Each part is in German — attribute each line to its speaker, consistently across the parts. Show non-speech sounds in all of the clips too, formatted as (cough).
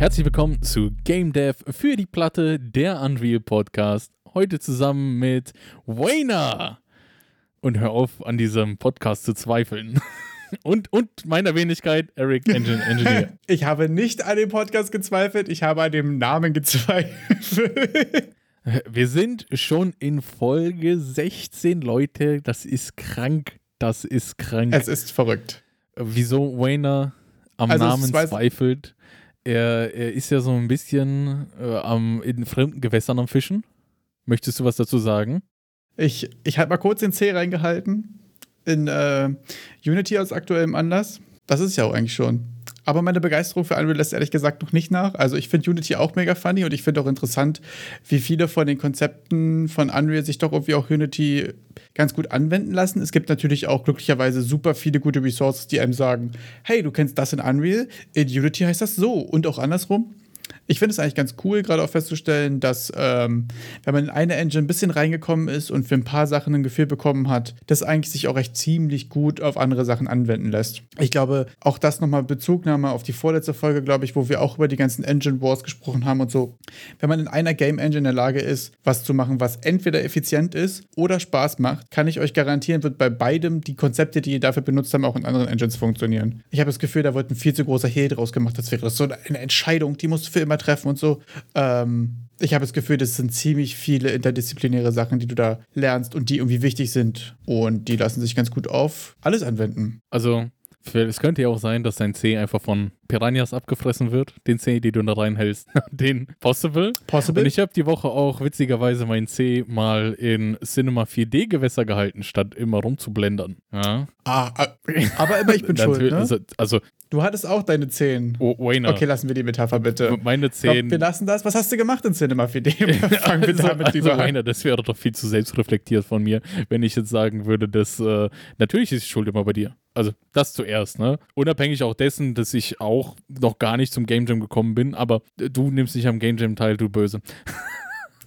Speaker 1: Herzlich willkommen zu Game Dev für die Platte, der Unreal Podcast. Heute zusammen mit Wayner. Und hör auf, an diesem Podcast zu zweifeln. (laughs) Und, und meiner Wenigkeit, Eric Engine (laughs) Engineer.
Speaker 2: Ich habe nicht an dem Podcast gezweifelt, ich habe an dem Namen gezweifelt. (laughs)
Speaker 1: Wir sind schon in Folge 16, Leute. Das ist krank. Das ist krank.
Speaker 2: Es ist verrückt.
Speaker 1: Wieso Wayner am
Speaker 2: Also,
Speaker 1: Namen zweifelt? Er, er ist ja so ein bisschen äh, am, in fremden Gewässern am Fischen. Möchtest du was dazu sagen?
Speaker 2: Ich, ich habe mal kurz den C reingehalten in äh, Unity aus aktuellem Anlass. Das ist ja auch eigentlich schon. Aber meine Begeisterung für Unreal lässt ehrlich gesagt noch nicht nach. Also ich finde Unity auch mega funny und ich finde auch interessant, wie viele von den Konzepten von Unreal sich doch irgendwie auch Unity ganz gut anwenden lassen. Es gibt natürlich auch glücklicherweise super viele gute Resources, die einem sagen, hey, du kennst das in Unreal, in Unity heißt das so und auch andersrum. Ich finde es eigentlich ganz cool, gerade auch festzustellen, dass ähm, wenn man in eine Engine ein bisschen reingekommen ist und für ein paar Sachen ein Gefühl bekommen hat, das eigentlich sich auch recht ziemlich gut auf andere Sachen anwenden lässt. Ich glaube, auch das nochmal Bezugnahme auf die vorletzte Folge, glaube ich, wo wir auch über die ganzen Engine Wars gesprochen haben und so. Wenn man in einer Game Engine in der Lage ist, was zu machen, was entweder effizient ist oder Spaß macht, kann ich euch garantieren, wird bei beidem die Konzepte, die ihr dafür benutzt haben, auch in anderen Engines funktionieren. Ich habe das Gefühl, da wird ein viel zu großer Hehl draus gemacht. Das wäre so eine Entscheidung, die musst du für immer treffen und so. Ähm, ich habe das Gefühl, das sind ziemlich viele interdisziplinäre Sachen, die du da lernst und die irgendwie wichtig sind. Und die lassen sich ganz gut auf alles anwenden.
Speaker 1: Also, es könnte ja auch sein, dass dein C einfach von Piranhas abgefressen wird. Den C, den du da reinhältst. (laughs) den Possible.
Speaker 2: Possible?
Speaker 1: Und ich habe die Woche auch witzigerweise mein C mal in Cinema 4D Gewässer gehalten, statt immer rumzublendern. Ja.
Speaker 2: ah, ah, aber immer ich bin (laughs) schuld, ne?
Speaker 1: Also, also
Speaker 2: Du hattest auch deine 10.
Speaker 1: oh, Wayner,
Speaker 2: Okay, lassen wir die Metapher bitte.
Speaker 1: meine
Speaker 2: Ich glaub,
Speaker 1: 10.
Speaker 2: wir lassen das. Was hast du gemacht in Cinema 4D? (laughs) Fangen wir
Speaker 1: also,
Speaker 2: damit
Speaker 1: also
Speaker 2: lieber.
Speaker 1: Wayner, das wäre doch viel zu selbstreflektiert von mir, wenn ich jetzt sagen würde, dass äh, natürlich ist die Schuld immer bei dir. Also das zuerst, ne? Unabhängig auch dessen, dass ich auch noch gar nicht zum Game Jam gekommen bin, aber du nimmst nicht am Game Jam teil, du Böse. (laughs)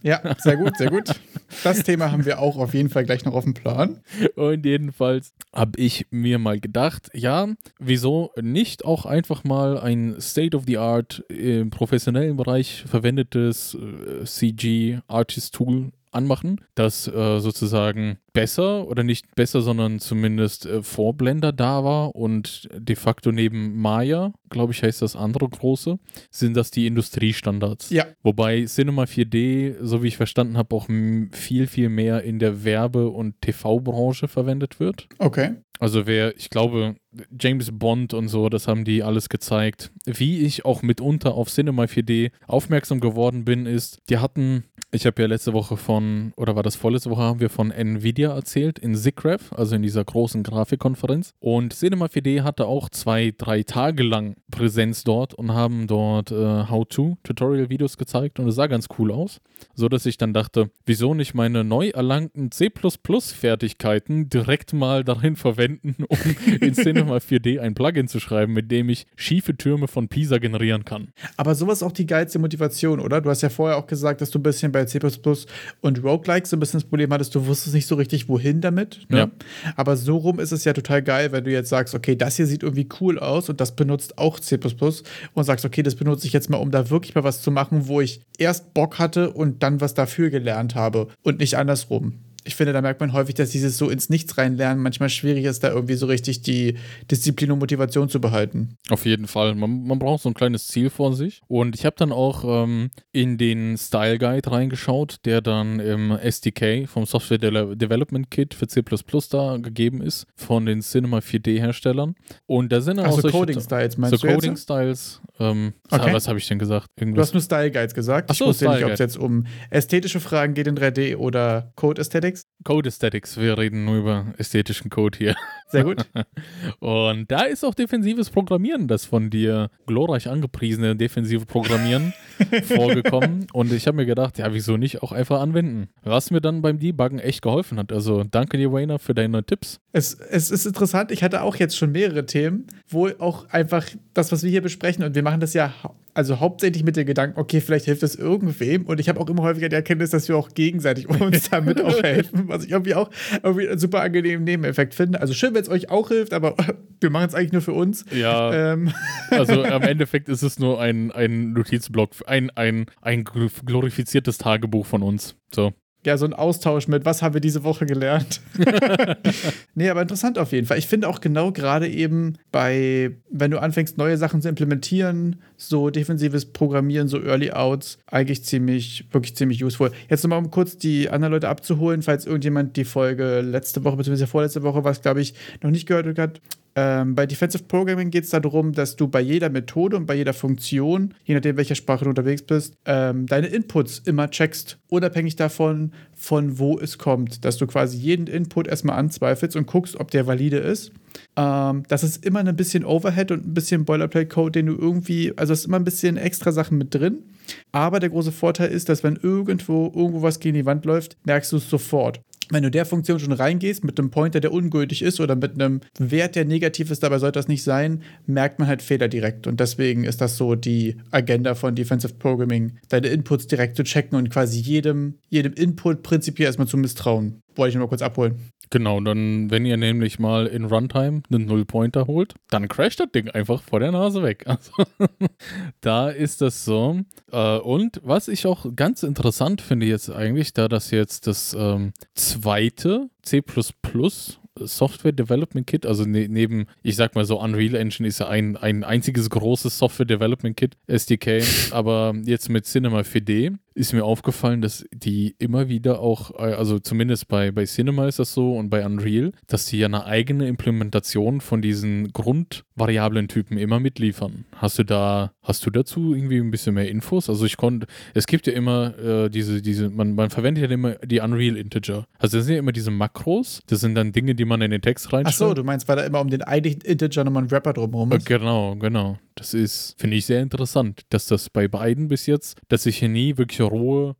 Speaker 2: Ja, sehr gut, sehr gut. Das Thema haben wir auch auf jeden Fall gleich noch auf dem Plan.
Speaker 1: Und jedenfalls habe ich mir mal gedacht, ja, wieso nicht auch einfach mal ein State-of-the-Art im professionellen Bereich verwendetes äh, CG-Artist-Tool anmachen, das äh, sozusagen besser oder nicht besser, sondern zumindest äh, vor Blender da war und de facto neben Maya, glaube ich, heißt das andere große, sind das die Industriestandards.
Speaker 2: Ja.
Speaker 1: Wobei Cinema 4D, so wie ich verstanden habe, auch viel, viel mehr in der Werbe- und TV-Branche verwendet wird.
Speaker 2: Okay.
Speaker 1: Also wer, ich glaube, James Bond und so, das haben die alles gezeigt. Wie ich auch mitunter auf Cinema 4D aufmerksam geworden bin, ist, die hatten, ich habe ja letzte Woche von, oder war das vorletzte Woche, haben wir von Nvidia erzählt in SIGGRAPH, also in dieser großen Grafikkonferenz. Und Cinema 4D hatte auch zwei, drei Tage lang Präsenz dort und haben dort äh, How-To-Tutorial-Videos gezeigt und es sah ganz cool aus. So dass ich dann dachte, wieso nicht meine neu erlangten C++-Fertigkeiten direkt mal darin verwenden, um (laughs) in Cinema 4D ein Plugin zu schreiben, mit dem ich schiefe Türme von Pisa generieren kann.
Speaker 2: Aber sowas ist auch die geilste Motivation, oder? Du hast ja vorher auch gesagt, dass du ein bisschen bei C und Roguelike so ein bisschen das Problem hattest, du wusstest nicht so richtig, wohin damit. Ne?
Speaker 1: Ja.
Speaker 2: Aber so rum ist es ja total geil, wenn du jetzt sagst, okay, das hier sieht irgendwie cool aus und das benutzt auch C und sagst, okay, das benutze ich jetzt mal, um da wirklich mal was zu machen, wo ich erst Bock hatte und dann was dafür gelernt habe und nicht andersrum. Ich finde, da merkt man häufig, dass dieses so ins Nichts reinlernen manchmal schwierig ist, da irgendwie so richtig die Disziplin und Motivation zu behalten.
Speaker 1: Auf jeden Fall. Man, man braucht so ein kleines Ziel vor sich. Und ich habe dann auch ähm, in den Style Guide reingeschaut, der dann im SDK vom Software De Development Kit für C da gegeben ist, von den Cinema 4D-Herstellern. Und da sind auch
Speaker 2: Also
Speaker 1: solche-
Speaker 2: Coding Styles meinst
Speaker 1: so
Speaker 2: du jetzt?
Speaker 1: Coding Styles. Ähm,
Speaker 2: Okay.
Speaker 1: Was habe ich denn gesagt?
Speaker 2: Du
Speaker 1: Irgendwas
Speaker 2: hast nur Style Guides gesagt.
Speaker 1: Ach so,
Speaker 2: ich wusste nicht, ob es jetzt um ästhetische Fragen geht in 3D oder Code Aesthetics.
Speaker 1: Code Aesthetics. Wir reden nur über ästhetischen Code hier.
Speaker 2: Sehr gut. (laughs)
Speaker 1: Und da ist auch defensives Programmieren, das von dir glorreich angepriesene defensive Programmieren (laughs) vorgekommen. Und ich habe mir gedacht, ja, wieso nicht auch einfach anwenden? Was mir dann beim Debuggen echt geholfen hat. Also danke dir, Wayner, für deine Tipps.
Speaker 2: es, es ist interessant, ich hatte auch jetzt schon mehrere Themen, wo auch einfach das, was wir hier besprechen, und wir machen das ja also hauptsächlich mit dem Gedanken, okay, vielleicht hilft das irgendwem. Und ich habe auch immer häufiger die Erkenntnis, dass wir auch gegenseitig uns damit auch (laughs) helfen, was ich irgendwie auch irgendwie einen super angenehmen Nebeneffekt finde. Also schön, wenn es euch auch hilft, aber (laughs) wir machen es eigentlich nur für uns.
Speaker 1: Ja. Ähm. (laughs) Also am Endeffekt ist es nur ein, ein Notizblock, ein, ein, ein glorifiziertes Tagebuch von uns. So
Speaker 2: ja, so ein Austausch mit, was haben wir diese Woche gelernt. (laughs) nee, aber interessant auf jeden Fall. Ich finde auch genau gerade eben bei, wenn du anfängst, neue Sachen zu implementieren, so defensives Programmieren, so Early Outs, eigentlich ziemlich, wirklich ziemlich useful. Jetzt nochmal, um kurz die anderen Leute abzuholen, falls irgendjemand die Folge letzte Woche, beziehungsweise vorletzte Woche, was glaube ich, noch nicht gehört hat. Ähm, bei Defensive Programming geht es darum, dass du bei jeder Methode und bei jeder Funktion, je nachdem, welcher Sprache du unterwegs bist, ähm, deine Inputs immer checkst, unabhängig davon, von wo es kommt. Dass du quasi jeden Input erstmal anzweifelst und guckst, ob der valide ist. Ähm, das ist immer ein bisschen Overhead und ein bisschen Boilerplate-Code, den du irgendwie, also es ist immer ein bisschen extra Sachen mit drin. Aber der große Vorteil ist, dass wenn irgendwo irgendwo was gegen die Wand läuft, merkst du es sofort wenn du der Funktion schon reingehst mit einem Pointer, der ungültig ist oder mit einem Wert, der negativ ist, dabei sollte das nicht sein, merkt man halt Fehler direkt. Und deswegen ist das so die Agenda von Defensive Programming, deine Inputs direkt zu checken und quasi jedem, jedem Input prinzipiell erstmal zu misstrauen. Wollte ich nur kurz abholen.
Speaker 1: Genau, dann, wenn ihr nämlich mal in Runtime einen Null-Pointer holt, dann crasht das Ding einfach vor der Nase weg. (laughs) Also, da ist das so. Äh, und was ich auch ganz interessant finde jetzt eigentlich, da das jetzt das ähm, zweite C Software Development Kit, also ne neben, ich sag mal so, Unreal Engine ist ja ein, ein einziges großes Software Development Kit, SDK, aber jetzt mit Cinema 4D ist mir aufgefallen, dass die immer wieder auch, äh, also zumindest bei, bei Cinema ist das so und bei Unreal, dass die ja eine eigene Implementation von diesen Grundvariablen-Typen immer mitliefern. Hast du da, hast du dazu irgendwie ein bisschen mehr Infos? Also ich konnte, es gibt ja immer äh, diese, diese, man, man verwendet ja immer die Unreal Integer. Also das sind ja immer diese Makros, das sind dann Dinge, die man in den Text reinschreibt. Ach
Speaker 2: so, du meinst, weil da immer um den eigentlichen Integer nochmal ein Wrapper drumherum
Speaker 1: ist? Äh, genau, genau. Das ist, finde ich, sehr interessant, dass das bei beiden bis jetzt, dass ich hier nie wirklich все рву,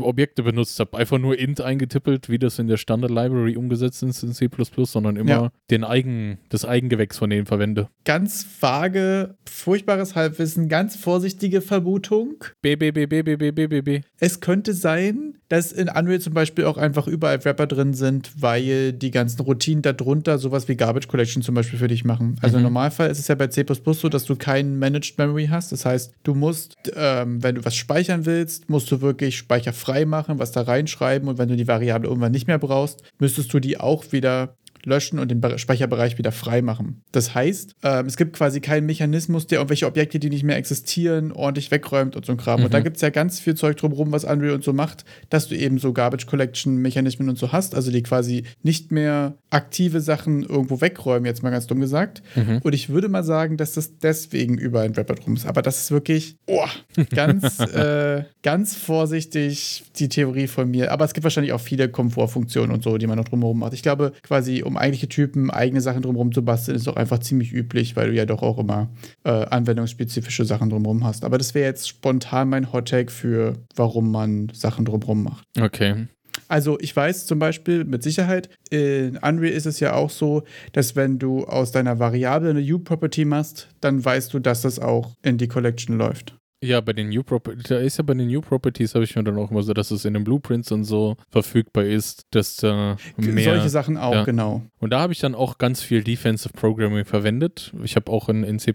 Speaker 1: Objekte benutzt habe. Einfach nur int eingetippelt, wie das in der Standard-Library umgesetzt ist in C, sondern immer ja. den Eigen, das Eigengewächs von denen verwende.
Speaker 2: Ganz vage, furchtbares Halbwissen, ganz vorsichtige Vermutung.
Speaker 1: B, B, B, B, B, B, B, B, B.
Speaker 2: Es könnte sein, dass in Unreal zum Beispiel auch einfach überall Wrapper drin sind, weil die ganzen Routinen darunter sowas wie Garbage Collection zum Beispiel für dich machen. Also mhm. im Normalfall ist es ja bei C so, dass du kein Managed Memory hast. Das heißt, du musst, ähm, wenn du was speichern willst, musst du wirklich speicherfrei machen, was da reinschreiben und wenn du die Variable irgendwann nicht mehr brauchst, müsstest du die auch wieder löschen und den Speicherbereich wieder frei machen. Das heißt, ähm, es gibt quasi keinen Mechanismus, der irgendwelche Objekte, die nicht mehr existieren, ordentlich wegräumt und so ein Kram. Mhm. Und da mhm. gibt es ja ganz viel Zeug drumherum, was Unreal und so macht, dass du eben so Garbage Collection Mechanismen und so hast, also die quasi nicht mehr aktive Sachen irgendwo wegräumen, jetzt mal ganz dumm gesagt. Mhm. Und ich würde mal sagen, dass das deswegen überall ein Wrapper drum ist. Aber das ist wirklich oh, ganz, (laughs) äh, ganz vorsichtig die Theorie von mir. Aber es gibt wahrscheinlich auch viele Komfortfunktionen und so, die man noch drumherum macht. Ich glaube, quasi um um eigentliche Typen eigene Sachen drumherum zu basteln, ist auch einfach ziemlich üblich, weil du ja doch auch immer äh, anwendungsspezifische Sachen drumherum hast. Aber das wäre jetzt spontan mein Hottake für, warum man Sachen drumherum macht.
Speaker 1: Okay.
Speaker 2: Also ich weiß zum Beispiel mit Sicherheit, in Unreal ist es ja auch so, dass wenn du aus deiner Variable eine U-Property machst, dann weißt du, dass das auch in die Collection läuft.
Speaker 1: Ja, bei den New Properties, da ist ja bei den New Properties, habe ich mir dann auch immer so, dass es in den Blueprints und so verfügbar ist, dass da mehr.
Speaker 2: Solche Sachen auch, ja. genau.
Speaker 1: Und da habe ich dann auch ganz viel Defensive Programming verwendet. Ich habe auch in, in C,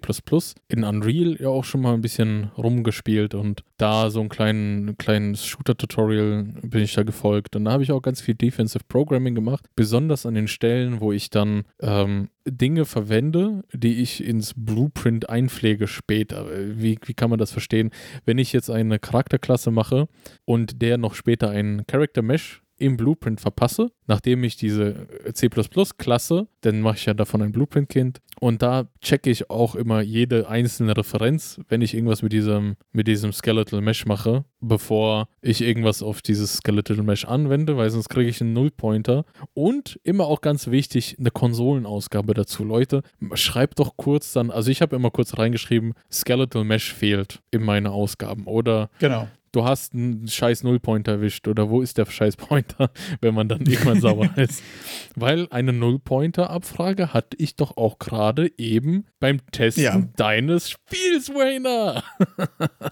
Speaker 1: in Unreal ja auch schon mal ein bisschen rumgespielt und da so ein kleinen, kleines Shooter-Tutorial bin ich da gefolgt. Und da habe ich auch ganz viel Defensive Programming gemacht, besonders an den Stellen, wo ich dann ähm, Dinge verwende, die ich ins Blueprint einpflege später. Wie, wie kann man das verstehen? Wenn ich jetzt eine Charakterklasse mache und der noch später einen Character Mesh im Blueprint verpasse, nachdem ich diese C++-Klasse, dann mache ich ja davon ein Blueprint-Kind. Und da checke ich auch immer jede einzelne Referenz, wenn ich irgendwas mit diesem, mit diesem Skeletal Mesh mache, bevor ich irgendwas auf dieses Skeletal Mesh anwende, weil sonst kriege ich einen Nullpointer. Und immer auch ganz wichtig, eine Konsolenausgabe dazu. Leute, schreibt doch kurz dann, also ich habe immer kurz reingeschrieben, Skeletal Mesh fehlt in meine Ausgaben oder?
Speaker 2: Genau
Speaker 1: du hast einen scheiß Nullpointer erwischt oder wo ist der scheiß Pointer, (laughs) wenn man dann irgendwann sauer (laughs) ist. Weil eine Nullpointer-Abfrage hatte ich doch auch gerade eben beim Testen
Speaker 2: Ja.
Speaker 1: deines Spiels, Wayner. (laughs)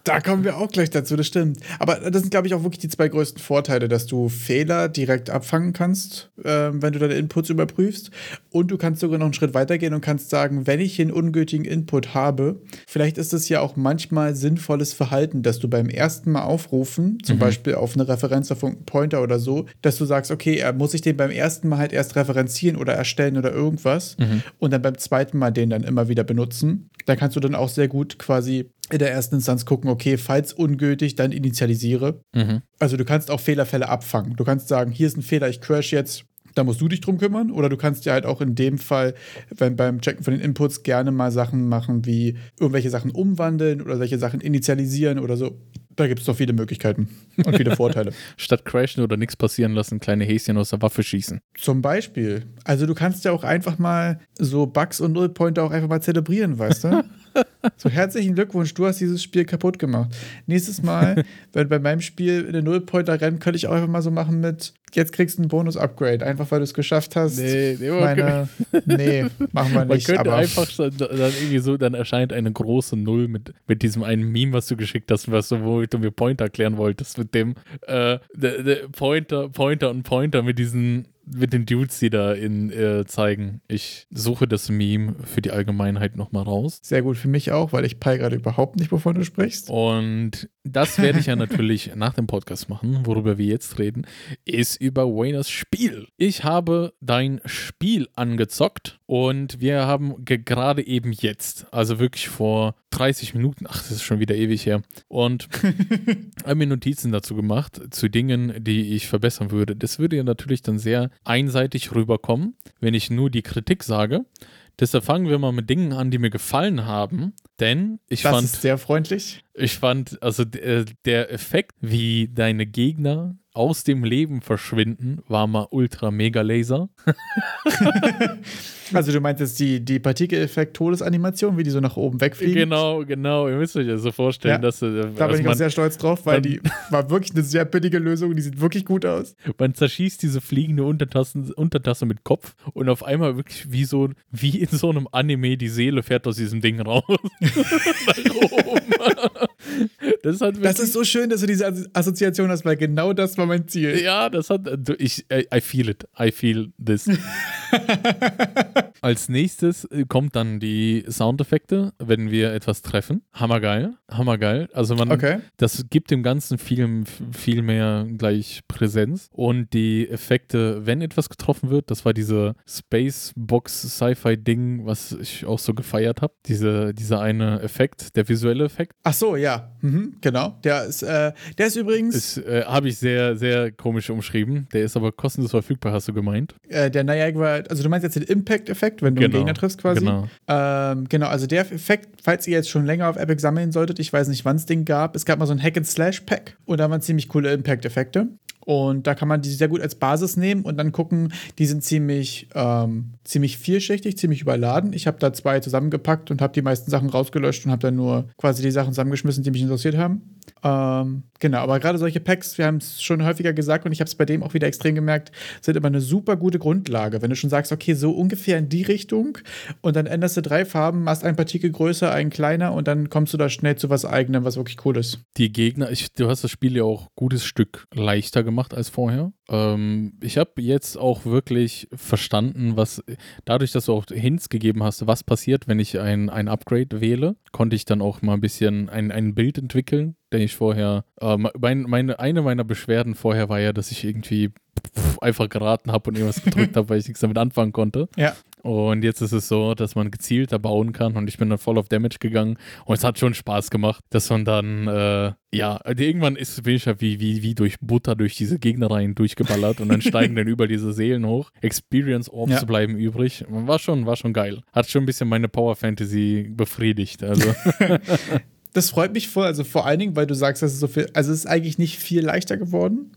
Speaker 2: Da kommen wir auch gleich dazu, das stimmt. Aber das sind, glaube ich, auch wirklich die zwei größten Vorteile, dass du Fehler direkt abfangen kannst, ähm, wenn du deine Inputs überprüfst. Und du kannst sogar noch einen Schritt weitergehen und kannst sagen, wenn ich einen ungültigen Input habe, vielleicht ist es ja auch manchmal sinnvolles Verhalten, dass du beim ersten Mal aufrufen, zum Beispiel auf eine Referenz auf einen Pointer oder so, dass du sagst, okay, muss ich den beim ersten Mal halt erst referenzieren oder erstellen oder irgendwas und dann beim zweiten Mal den dann immer wieder benutzen. Da kannst du dann auch sehr gut quasi in der ersten Instanz gucken, okay, falls ungültig, dann initialisiere.
Speaker 1: Mhm.
Speaker 2: Also du kannst auch Fehlerfälle abfangen. Du kannst sagen, hier ist ein Fehler, ich crash jetzt, da musst du dich drum kümmern. Oder du kannst ja halt auch in dem Fall, wenn beim Checken von den Inputs gerne mal Sachen machen, wie irgendwelche Sachen umwandeln oder solche Sachen initialisieren oder so. Da gibt es doch viele Möglichkeiten und viele (laughs) Vorteile.
Speaker 1: Statt crashen oder nichts passieren lassen, kleine Häschen aus der Waffe schießen.
Speaker 2: Zum Beispiel. Also du kannst ja auch einfach mal so Bugs und Nullpointer auch einfach mal zelebrieren, weißt du? (laughs) (laughs) so herzlichen Glückwunsch, du hast dieses Spiel kaputt gemacht. Nächstes Mal, (laughs) wenn bei meinem Spiel eine Nullpointer rennt, könnte ich auch einfach mal so machen mit, jetzt kriegst du ein Bonus-Upgrade, einfach weil du es geschafft hast.
Speaker 1: Nee, nee,
Speaker 2: Meine, nee, machen wir
Speaker 1: Man
Speaker 2: nicht.
Speaker 1: könnte
Speaker 2: aber
Speaker 1: einfach so- dann irgendwie so, dann erscheint eine große Null mit, mit diesem einen Meme, was du geschickt hast, was du, wo du mir Pointer erklären wolltest, mit dem äh, der, der Pointer, Pointer und Pointer mit diesen, mit den Dudes, die da in äh, zeigen. Ich suche das Meme für die Allgemeinheit nochmal raus.
Speaker 2: sehr gut für mich auch, weil ich peil gerade überhaupt nicht, wovon du sprichst.
Speaker 1: Und das werde ich ja natürlich (laughs) nach dem Podcast machen. Worüber wir jetzt reden, ist über Wayners Spiel. Ich habe dein Spiel angezockt und wir haben ge- gerade eben jetzt, also wirklich vor 30 Minuten, ach, das ist schon wieder ewig her, und (laughs) habe mir Notizen dazu gemacht, zu Dingen, die ich verbessern würde. Das würde ja natürlich dann sehr einseitig rüberkommen, wenn ich nur die Kritik sage. Deshalb fangen wir mal mit Dingen an, die mir gefallen haben. Denn ich
Speaker 2: Das
Speaker 1: fand.
Speaker 2: ist sehr freundlich.
Speaker 1: Ich fand, also äh, der Effekt, wie deine Gegner aus dem Leben verschwinden, war mal ultra mega laser. (laughs)
Speaker 2: Also du meinst jetzt die, die Partikeleffekt-Todesanimation, wie die so nach oben wegfliegen?
Speaker 1: Genau, genau. Ihr müsst euch das so vorstellen,
Speaker 2: Ja,
Speaker 1: dass äh,
Speaker 2: Da bin ich auch sehr stolz drauf, weil die (laughs) war wirklich eine sehr billige Lösung. Die sieht wirklich gut aus.
Speaker 1: man zerschießt diese fliegende Untertassen, Untertasse mit Kopf und auf einmal wirklich wie so wie in so einem Anime die Seele fährt aus diesem Ding raus. (laughs) Nach oben. das hat
Speaker 2: Das ist so schön, dass du diese As- Assoziation hast, weil genau das war mein Ziel.
Speaker 1: Ja, das hat. Ich, I, I feel it. I feel this. (laughs) Als nächstes äh, kommt dann die Soundeffekte, wenn wir etwas treffen. Hammergeil. Hammergeil. Also man,
Speaker 2: Okay.
Speaker 1: das gibt dem Ganzen viel, viel mehr gleich Präsenz. Und die Effekte, wenn etwas getroffen wird, das war diese Spacebox-Sci-Fi-Ding, was ich auch so gefeiert habe. Diese, dieser eine Effekt, der visuelle Effekt,
Speaker 2: Ach so, ja. Mhm, genau. Der ist, äh, der ist übrigens
Speaker 1: äh, habe ich sehr, sehr komisch umschrieben. Der ist aber kostenlos verfügbar, hast du gemeint.
Speaker 2: äh, der Niagara, also du meinst jetzt den Impact-Effekt, wenn du einen Gegner triffst quasi.
Speaker 1: Genau.
Speaker 2: Ähm, genau, also der Effekt, falls ihr jetzt schon länger auf Epic sammeln solltet, ich weiß nicht, wann es den gab, es gab mal so ein Hack-and-Slash-Pack und da waren ziemlich coole Impact-Effekte. Und da kann man die sehr gut als Basis nehmen und dann gucken, die sind ziemlich, ähm, ziemlich vielschichtig, ziemlich überladen. Ich habe da zwei zusammengepackt und habe die meisten Sachen rausgelöscht und habe dann nur quasi die Sachen zusammengeschmissen, die mich interessiert haben. Ähm, genau, aber gerade solche Packs, wir haben es schon häufiger gesagt und ich habe es bei dem auch wieder extrem gemerkt, sind immer eine super gute Grundlage. Wenn du schon sagst, okay, so ungefähr in die Richtung und dann änderst du drei Farben, machst ein Partikel größer, einen kleiner und dann kommst du da schnell zu was eigenem, was wirklich cool ist.
Speaker 1: Die Gegner, ich, du hast das Spiel ja auch gutes Stück leichter gemacht als vorher. Ähm, ich habe jetzt auch wirklich verstanden, was dadurch, dass du auch Hints gegeben hast, was passiert, wenn ich ein, ein Upgrade wähle, konnte ich dann auch mal ein bisschen ein, ein Bild entwickeln, den ich vorher, ähm, mein, meine, eine meiner Beschwerden vorher war ja, dass ich irgendwie einfach geraten habe und irgendwas gedrückt habe, weil ich nichts damit anfangen konnte.
Speaker 2: Ja.
Speaker 1: Und jetzt ist es so, dass man gezielter bauen kann und ich bin dann voll auf Damage gegangen und es hat schon Spaß gemacht, dass man dann, äh, ja, also irgendwann ist, bin ich ja wie, wie, wie durch Butter durch diese Gegnereien durchgeballert und dann steigen dann (laughs) über diese Seelen hoch. Experience Orbs
Speaker 2: Ja.
Speaker 1: bleiben übrig. War schon, war schon geil. Hat schon ein bisschen meine Power Fantasy befriedigt. Also, (laughs)
Speaker 2: Das freut mich voll, also vor allen Dingen, weil du sagst, dass es so viel, also es ist eigentlich nicht viel leichter geworden.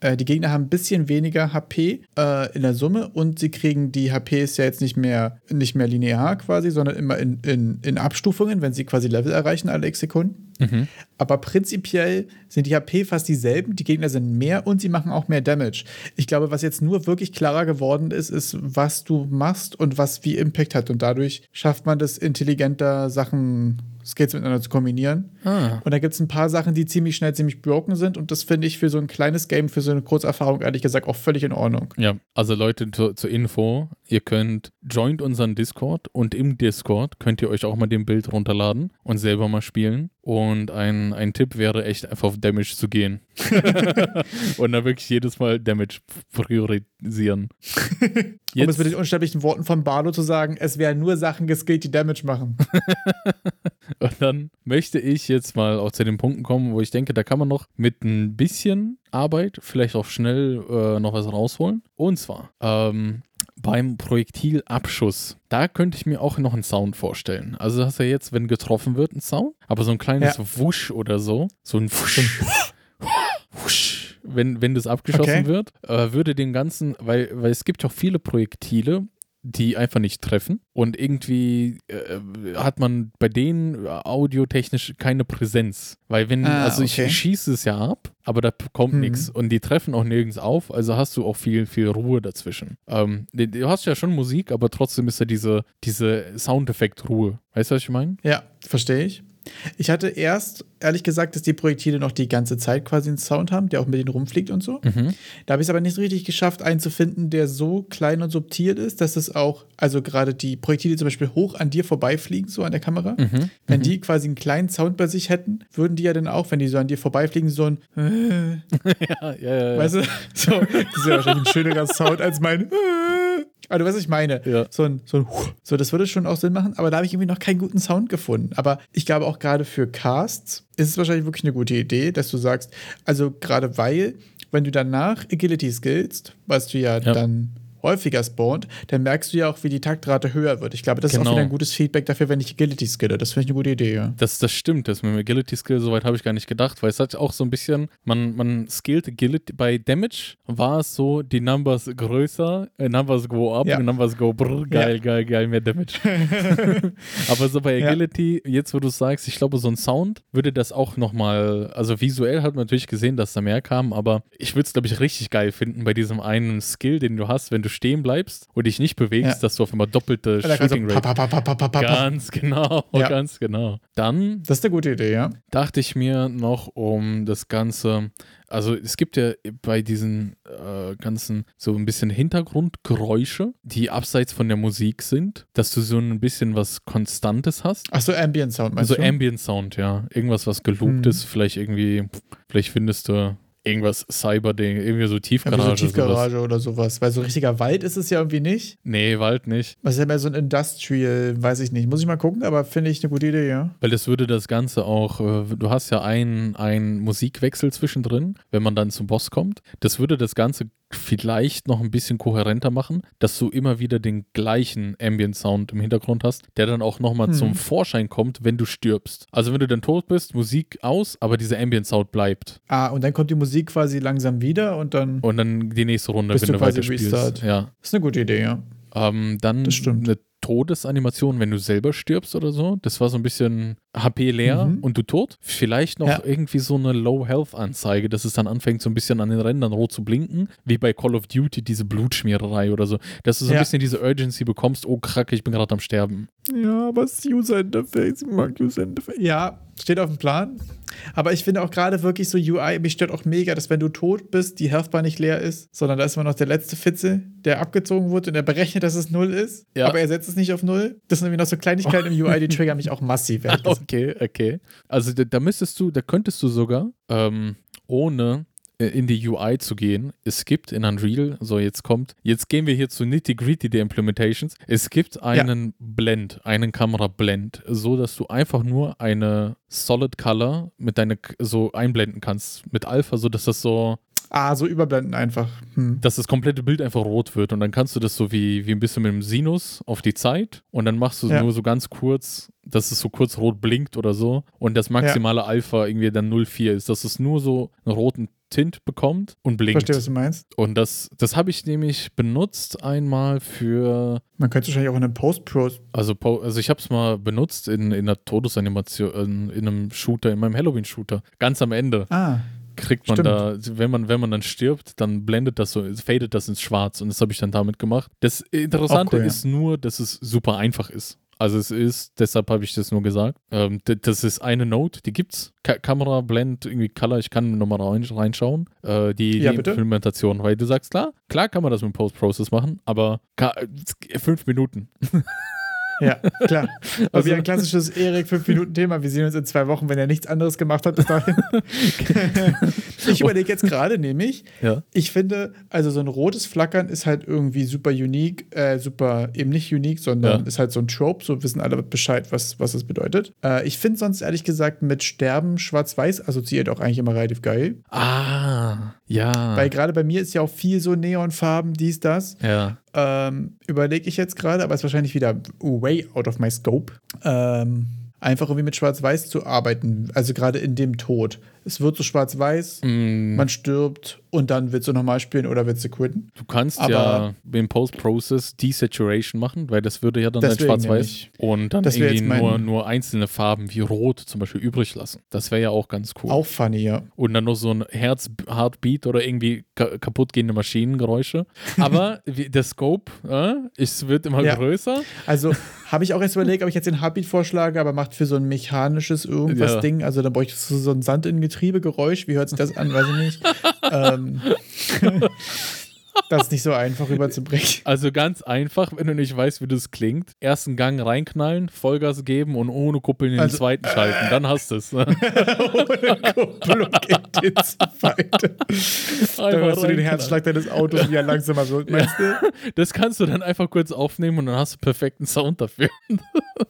Speaker 2: Äh, die Gegner haben ein bisschen weniger HP äh, in der Summe und sie kriegen die HP ist ja jetzt nicht mehr, nicht mehr linear quasi, sondern immer in, in, in Abstufungen, wenn sie quasi Level erreichen alle x Sekunden.
Speaker 1: Mhm.
Speaker 2: Aber prinzipiell sind die HP fast dieselben, die Gegner sind mehr und sie machen auch mehr Damage. Ich glaube, was jetzt nur wirklich klarer geworden ist, ist, was du machst und was wie Impact hat. Und dadurch schafft man das intelligenter, Sachen, Skills miteinander zu kombinieren.
Speaker 1: Ah.
Speaker 2: Und da gibt es ein paar Sachen, die ziemlich schnell ziemlich broken sind. Und das finde ich für so ein kleines Game, für so eine Kurzerfahrung, ehrlich gesagt, auch völlig in Ordnung.
Speaker 1: Ja, also Leute, zu- zur Info, ihr könnt joint unseren Discord und im Discord könnt ihr euch auch mal den Bild runterladen und selber mal spielen. Und ein, ein Tipp wäre echt einfach auf Damage zu gehen. (laughs) und dann wirklich jedes Mal Damage priorisieren. (laughs)
Speaker 2: Um es mit den unsterblichen Worten von Bardo zu sagen, es werden nur Sachen geskillt, die Damage machen. (laughs)
Speaker 1: Und dann möchte ich jetzt mal auch zu den Punkten kommen, wo ich denke, da kann man noch mit ein bisschen Arbeit vielleicht auch schnell äh, noch was rausholen. Und zwar ähm, beim Projektilabschuss. Da könnte ich mir auch noch einen Sound vorstellen. Also hast du ja jetzt, wenn getroffen wird, einen Sound, aber so ein kleines
Speaker 2: Ja.
Speaker 1: Wusch oder so, so ein Wusch. (laughs) Wusch. Wenn, wenn das abgeschossen
Speaker 2: Okay.
Speaker 1: wird, äh, würde den ganzen, weil, weil es gibt ja auch viele Projektile, die einfach nicht treffen. Und irgendwie äh, hat man bei denen äh, audiotechnisch keine Präsenz. Weil wenn,
Speaker 2: Ah,
Speaker 1: also
Speaker 2: okay.
Speaker 1: ich schieße es ja ab, aber da kommt
Speaker 2: Mhm.
Speaker 1: nichts. Und die treffen auch nirgends auf, also hast du auch viel, viel Ruhe dazwischen. Ähm, du- du hast ja schon Musik, aber trotzdem ist ja diese, diese Soundeffekt-Ruhe. Weißt du, was ich meine?
Speaker 2: Ja, verstehe ich. Ich hatte erst, ehrlich gesagt, dass die Projektile noch die ganze Zeit quasi einen Sound haben, der auch mit denen rumfliegt und so.
Speaker 1: Mhm.
Speaker 2: Da habe ich es aber nicht so richtig geschafft, einen zu finden, der so klein und subtil ist, dass es auch, also gerade die Projektile zum Beispiel hoch an dir vorbeifliegen, so an der Kamera.
Speaker 1: Mhm.
Speaker 2: Wenn die quasi einen kleinen Sound bei sich hätten, würden die ja dann auch, wenn die so an dir vorbeifliegen, so ein, (laughs) (laughs)
Speaker 1: Ja, ja, ja.
Speaker 2: weißt du, so, das ist ja wahrscheinlich ein schönerer Sound als mein, (laughs) aber du weißt, was ich meine.
Speaker 1: Ja.
Speaker 2: So ein, so ein, so, das würde schon auch Sinn machen, aber da habe ich irgendwie noch keinen guten Sound gefunden. Aber ich glaube auch gerade für Casts ist es wahrscheinlich wirklich eine gute Idee, dass du sagst, also gerade weil, wenn du danach Agility skillst, was du ja,
Speaker 1: Ja.
Speaker 2: dann häufiger spawnt, dann merkst du ja auch, wie die Taktrate höher wird. Ich glaube, das ist
Speaker 1: Genau.
Speaker 2: auch wieder ein gutes Feedback dafür, wenn ich Agility skille. Das finde ich eine gute Idee, ja.
Speaker 1: Das, das stimmt, das mit dem Agility-Skill, soweit habe ich gar nicht gedacht, weil es hat auch so ein bisschen, man, man skillt Agility, bei Damage war es so, die Numbers größer, äh, Numbers go up,
Speaker 2: Ja.
Speaker 1: Numbers go brr, geil, geil, geil, mehr Damage. (laughs) Aber so bei
Speaker 2: Ja.
Speaker 1: Agility, jetzt wo du sagst, ich glaube, so ein Sound würde das auch nochmal, also visuell hat man natürlich gesehen, dass da mehr kam, aber ich würde es, glaube ich, richtig geil finden bei diesem einen Skill, den du hast, wenn du stehen bleibst und dich nicht bewegst,
Speaker 2: Ja.
Speaker 1: dass du auf einmal doppelte
Speaker 2: du
Speaker 1: Shooting Rate.
Speaker 2: pa, pa, pa.
Speaker 1: Ganz genau, (laughs)
Speaker 2: Ja.
Speaker 1: ganz genau. Dann
Speaker 2: Das ist eine gute Idee, ja.
Speaker 1: dachte ich mir noch um das Ganze, also es gibt ja bei diesen äh, ganzen so ein bisschen Hintergrundgeräusche, die abseits von der Musik sind, dass du so ein bisschen was Konstantes hast.
Speaker 2: Ach so, Ambient Sound meinst
Speaker 1: Also
Speaker 2: du?
Speaker 1: Ambient Sound, ja. Irgendwas, was geloopt
Speaker 2: Hm.
Speaker 1: ist, vielleicht irgendwie, vielleicht findest du irgendwas Cyber-Ding, irgendwie so
Speaker 2: Irgendwie
Speaker 1: Tiefgarage.
Speaker 2: so
Speaker 1: sowas.
Speaker 2: Tiefgarage oder sowas. Weil so richtiger Wald ist es ja irgendwie nicht.
Speaker 1: Nee, Wald nicht.
Speaker 2: Das ist ja mehr so ein Industrial, weiß ich nicht. Muss ich mal gucken, aber finde ich eine gute Idee, ja.
Speaker 1: Weil das würde das Ganze auch, äh, du hast ja einen, einen Musikwechsel zwischendrin, wenn man dann zum Boss kommt. Das würde das Ganze vielleicht noch ein bisschen kohärenter machen, dass du immer wieder den gleichen Ambient Sound im Hintergrund hast, der dann auch nochmal
Speaker 2: Hm.
Speaker 1: zum Vorschein kommt, wenn du stirbst. Also wenn du dann tot bist, Musik aus, aber dieser Ambient Sound bleibt.
Speaker 2: Ah, und dann kommt die Musik quasi langsam wieder und dann.
Speaker 1: Und dann die nächste Runde,
Speaker 2: Bist
Speaker 1: wenn
Speaker 2: du
Speaker 1: du weiter spielst.
Speaker 2: Restart.
Speaker 1: Ja.
Speaker 2: ist eine gute Idee, ja.
Speaker 1: Ähm, dann
Speaker 2: Das
Speaker 1: eine Todesanimation, wenn du selber stirbst oder so. Das war so ein bisschen HP leer
Speaker 2: Mhm.
Speaker 1: und du tot. Vielleicht noch
Speaker 2: Ja.
Speaker 1: irgendwie so eine Low-Health-Anzeige, dass es dann anfängt, so ein bisschen an den Rändern rot zu blinken, wie bei Call of Duty, diese Blutschmiererei oder so. Dass du so ein
Speaker 2: Ja.
Speaker 1: bisschen diese Urgency bekommst, oh Kracke, ich bin gerade am Sterben.
Speaker 2: Ja, aber das User Interface, ich mag User Interface. Ja, steht auf dem Plan. Aber ich finde auch gerade wirklich so UI, mich stört auch mega, dass wenn du tot bist, die Healthbar nicht leer ist, sondern da ist immer noch der letzte Fitze, der abgezogen wurde und er berechnet, dass es null ist.
Speaker 1: Ja.
Speaker 2: Aber er setzt es nicht auf null. Das sind irgendwie noch so Kleinigkeiten im UI, die (laughs) triggern mich auch massiv. gesagt.
Speaker 1: Okay, okay. Also da, da müsstest du, da könntest du sogar, ähm, ohne äh, in die UI zu gehen, es gibt in Unreal, so jetzt kommt, jetzt gehen wir hier zu nitty-gritty der Implementations, es gibt einen Blend, einen Kamerablend, so dass du einfach nur eine Solid Color mit deiner, so einblenden kannst, mit Alpha, so dass das so,
Speaker 2: Ah, so überblenden einfach. Hm.
Speaker 1: dass das komplette Bild einfach rot wird und dann kannst du das so wie, wie ein bisschen mit dem Sinus auf die Zeit und dann machst du
Speaker 2: Ja.
Speaker 1: nur so ganz kurz, dass es so kurz rot blinkt oder so und das maximale Alpha irgendwie dann 0,4 ist, dass es nur so einen roten Tint bekommt und blinkt.
Speaker 2: Verstehe, was du meinst.
Speaker 1: Und das, das habe ich nämlich benutzt einmal für,
Speaker 2: Man könnte es wahrscheinlich auch in einem Post-Pro.
Speaker 1: also, also ich habe es mal benutzt in, in einer Todesanimation, in, in einem Shooter, in meinem Halloween-Shooter. Ganz am Ende
Speaker 2: Ah,
Speaker 1: kriegt man
Speaker 2: Stimmt.
Speaker 1: da, wenn man, wenn man dann stirbt, dann blendet das so, fadet das ins Schwarz und das habe ich dann damit gemacht. Das Interessante
Speaker 2: cool, ja.
Speaker 1: ist nur, dass es super einfach ist. Also es ist, deshalb habe ich das nur gesagt. Ähm, das ist eine Note, die gibt's. Ka Kamera, Blend, irgendwie Color, ich kann nochmal rein, reinschauen. Äh, die,
Speaker 2: Ja,
Speaker 1: die. Implementation, weil du sagst, klar, klar kann man das mit Post-Process machen, aber fünf Minuten.
Speaker 2: Ja, klar. Aber
Speaker 1: Also-
Speaker 2: wie ein klassisches Erik 5-Minuten-Thema. Wir sehen uns in zwei Wochen, wenn er nichts anderes gemacht hat bis dahin. (laughs) ich überlege jetzt gerade nämlich,
Speaker 1: Ja.
Speaker 2: ich finde, also so ein rotes Flackern ist halt irgendwie super unique, äh, super, eben nicht unique, sondern
Speaker 1: Ja.
Speaker 2: ist halt so ein Trope, so wissen alle Bescheid, was, was das bedeutet. Äh, ich finde sonst ehrlich gesagt mit Sterben schwarz-weiß assoziiert auch eigentlich immer relativ geil.
Speaker 1: Ah, ja.
Speaker 2: Weil gerade bei mir ist ja auch viel so Neonfarben, dies, das.
Speaker 1: ja.
Speaker 2: Ähm, Überlege ich jetzt gerade, aber ist wahrscheinlich wieder way out of my scope. Ähm, einfach irgendwie mit Schwarz-Weiß zu arbeiten, also gerade in dem Tod. Es wird so schwarz-weiß,
Speaker 1: Mm,
Speaker 2: man stirbt und dann willst du nochmal spielen oder willst du quitten.
Speaker 1: Du kannst
Speaker 2: Aber-
Speaker 1: ja im Post-Process Desaturation machen, weil das würde ja dann dein
Speaker 2: Deswegen
Speaker 1: Schwarz-Weiß und dann irgendwie nur, nur einzelne Farben wie Rot zum Beispiel übrig lassen. Das wäre ja auch ganz cool.
Speaker 2: Auch funny, ja.
Speaker 1: Und dann noch so ein Herz-Heartbeat oder irgendwie ka kaputtgehende Maschinengeräusche. Aber (laughs) der Scope, äh, es wird immer
Speaker 2: Ja.
Speaker 1: größer.
Speaker 2: Also habe ich auch erst überlegt, ob ich jetzt den Heartbeat vorschlage, aber macht für so ein mechanisches irgendwas
Speaker 1: Ja.
Speaker 2: Ding, also dann bräuchtest du so ein Sand in Getriebegeräusch. Wie hört sich das an? Weiß ich nicht. ähm, das ist nicht so einfach rüberzubringen.
Speaker 1: Also ganz einfach, wenn du nicht weißt, wie das klingt. Ersten Gang reinknallen, Vollgas geben und ohne Kuppeln in den
Speaker 2: Also,
Speaker 1: zweiten schalten. Dann hast du es. (laughs)
Speaker 2: Ohne Kupplung in den zweiten. Da hörst du den Herzschlag deines Autos, wie er langsamer wird, meinst du?
Speaker 1: Das kannst du dann einfach kurz aufnehmen und dann hast du perfekten Sound dafür.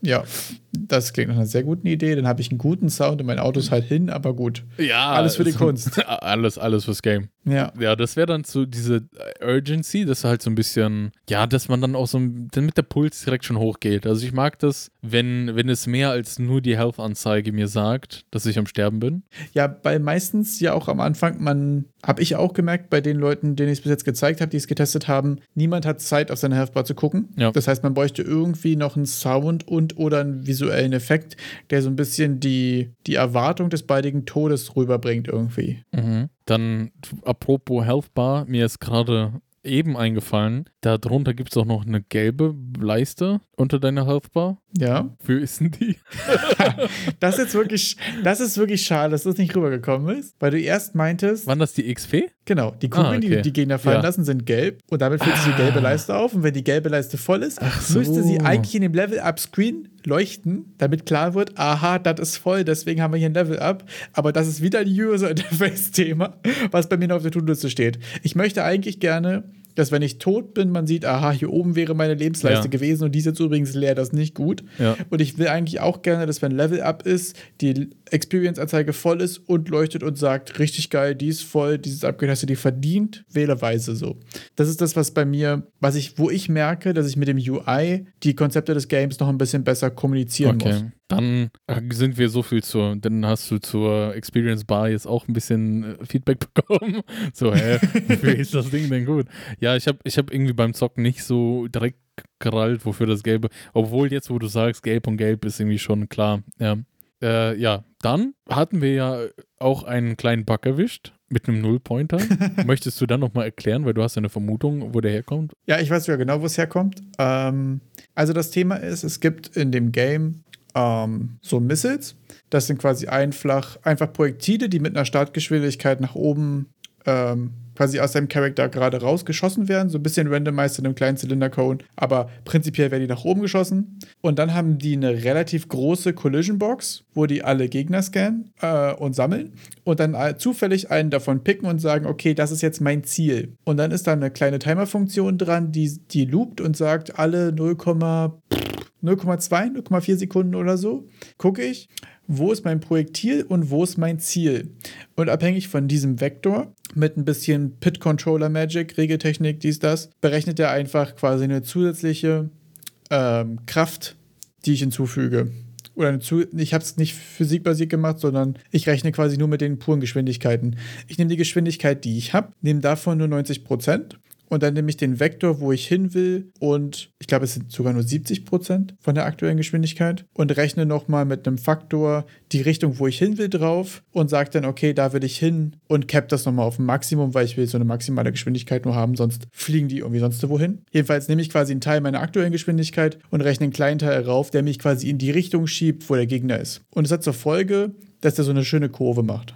Speaker 2: Ja, das klingt nach einer sehr guten Idee. Dann habe ich einen guten Sound und mein Auto ist halt hin, aber gut.
Speaker 1: Ja.
Speaker 2: Alles für die Kunst. (laughs)
Speaker 1: Alles, alles fürs Game.
Speaker 2: Ja.
Speaker 1: Ja, das wäre dann so diese Urgency, das ist halt so ein bisschen, ja, dass man dann auch so, ein- damit der Puls direkt schon hochgeht. Also ich mag das, wenn, wenn es mehr als nur die Health-Anzeige mir sagt, dass ich am Sterben bin.
Speaker 2: Ja, weil meistens ja auch am Anfang, man, habe ich auch gemerkt, bei den Leuten, denen ich es bis jetzt gezeigt habe, die es getestet haben, niemand hat Zeit, auf seine Healthbar zu gucken.
Speaker 1: Ja.
Speaker 2: Das heißt, man bräuchte irgendwie noch einen Sound und oder einen visuellen Effekt, der so ein bisschen die, die Erwartung des baldigen Todes rüberbringt irgendwie.
Speaker 1: Dann, apropos Health Bar, mir ist gerade eben eingefallen, darunter gibt es auch noch eine gelbe Leiste unter deiner Health Bar.
Speaker 2: Ja.
Speaker 1: Wofür ist denn die? (laughs)
Speaker 2: Das ist jetzt wirklich, das ist wirklich schade, dass das nicht rübergekommen ist, weil du erst meintest,
Speaker 1: Waren das die XP?
Speaker 2: genau, die Kugeln,
Speaker 1: Ah, okay.
Speaker 2: die die Gegner fallen
Speaker 1: Ja.
Speaker 2: lassen, sind gelb und damit füllt sich die gelbe Leiste auf und wenn die gelbe Leiste voll ist,
Speaker 1: so.
Speaker 2: müsste sie eigentlich in dem Level-Up-Screen leuchten, damit klar wird, aha, das ist voll, deswegen haben wir hier ein Level-Up, aber das ist wieder ein User-Interface-Thema, was bei mir noch auf der To-Do-Liste steht. Ich möchte eigentlich gerne dass wenn ich tot bin, man sieht, aha, hier oben wäre meine Lebensleiste
Speaker 1: Ja.
Speaker 2: gewesen und die ist jetzt übrigens leer, das ist nicht gut.
Speaker 1: Ja.
Speaker 2: Und ich will eigentlich auch gerne, dass wenn Level Up ist, die Experience-Anzeige voll ist und leuchtet und sagt, richtig geil, die ist voll, dieses Upgrade hast du dir verdient, wählerweise so. Das ist das, was bei mir, was ich, wo ich merke, dass ich mit dem UI die Konzepte des Games noch ein bisschen besser kommunizieren muss.
Speaker 1: Dann äh, sind wir so viel zur, dann hast du zur Experience Bar jetzt auch ein bisschen äh, Feedback (laughs) bekommen. So, hä, wofür ist das Ding denn gut? Ja, ich habe ich hab irgendwie beim Zocken nicht so direkt gerallt, wofür das Gelbe, obwohl jetzt, wo du sagst, Gelb und Gelb ist irgendwie schon klar. Ja, äh, ja. dann hatten wir ja auch einen kleinen Bug erwischt mit einem Nullpointer. (laughs) Möchtest du dann nochmal erklären, weil du hast ja eine Vermutung, wo der herkommt?
Speaker 2: Ja, ich weiß ja genau, wo es herkommt. Ähm, also das Thema ist, es gibt in dem Game ähm, so Missiles. Das sind quasi einfach, einfach Projektile, die mit einer Startgeschwindigkeit nach oben ähm, quasi aus deinem Charakter gerade rausgeschossen werden. So ein bisschen randomized in einem kleinen Zylindercone. Aber prinzipiell werden die nach oben geschossen. Und dann haben die eine relativ große Collision Box, wo die alle Gegner scannen äh, und sammeln. Und dann zufällig einen davon picken und sagen, okay, das ist jetzt mein Ziel. Und dann ist da eine kleine Timerfunktion dran, die, die loopt und sagt, alle 0, 0,2, 0,4 Sekunden oder so, gucke ich, wo ist mein Projektil und wo ist mein Ziel. Und abhängig von diesem Vektor, mit ein bisschen Pit-Controller-Magic, Regeltechnik, dies, das, berechnet er einfach quasi eine zusätzliche ähm, Kraft, die ich hinzufüge. oder zu, ich habe es nicht physikbasiert gemacht, sondern ich rechne quasi nur mit den puren Geschwindigkeiten. Ich nehme die Geschwindigkeit, die ich habe, nehme davon nur 90 Prozent und dann nehme ich den Vektor, wo ich hin will und ich glaube, es sind sogar nur 70 Prozent von der aktuellen Geschwindigkeit und rechne nochmal mit einem Faktor die Richtung, wo ich hin will, drauf und sage dann, okay, da will ich hin und cap das nochmal auf ein Maximum, weil ich will so eine maximale Geschwindigkeit nur haben, sonst fliegen die irgendwie sonst wohin. Jedenfalls nehme ich quasi einen Teil meiner aktuellen Geschwindigkeit und rechne einen kleinen Teil rauf, der mich quasi in die Richtung schiebt, wo der Gegner ist. Und es hat zur Folge, dass der so eine schöne Kurve macht.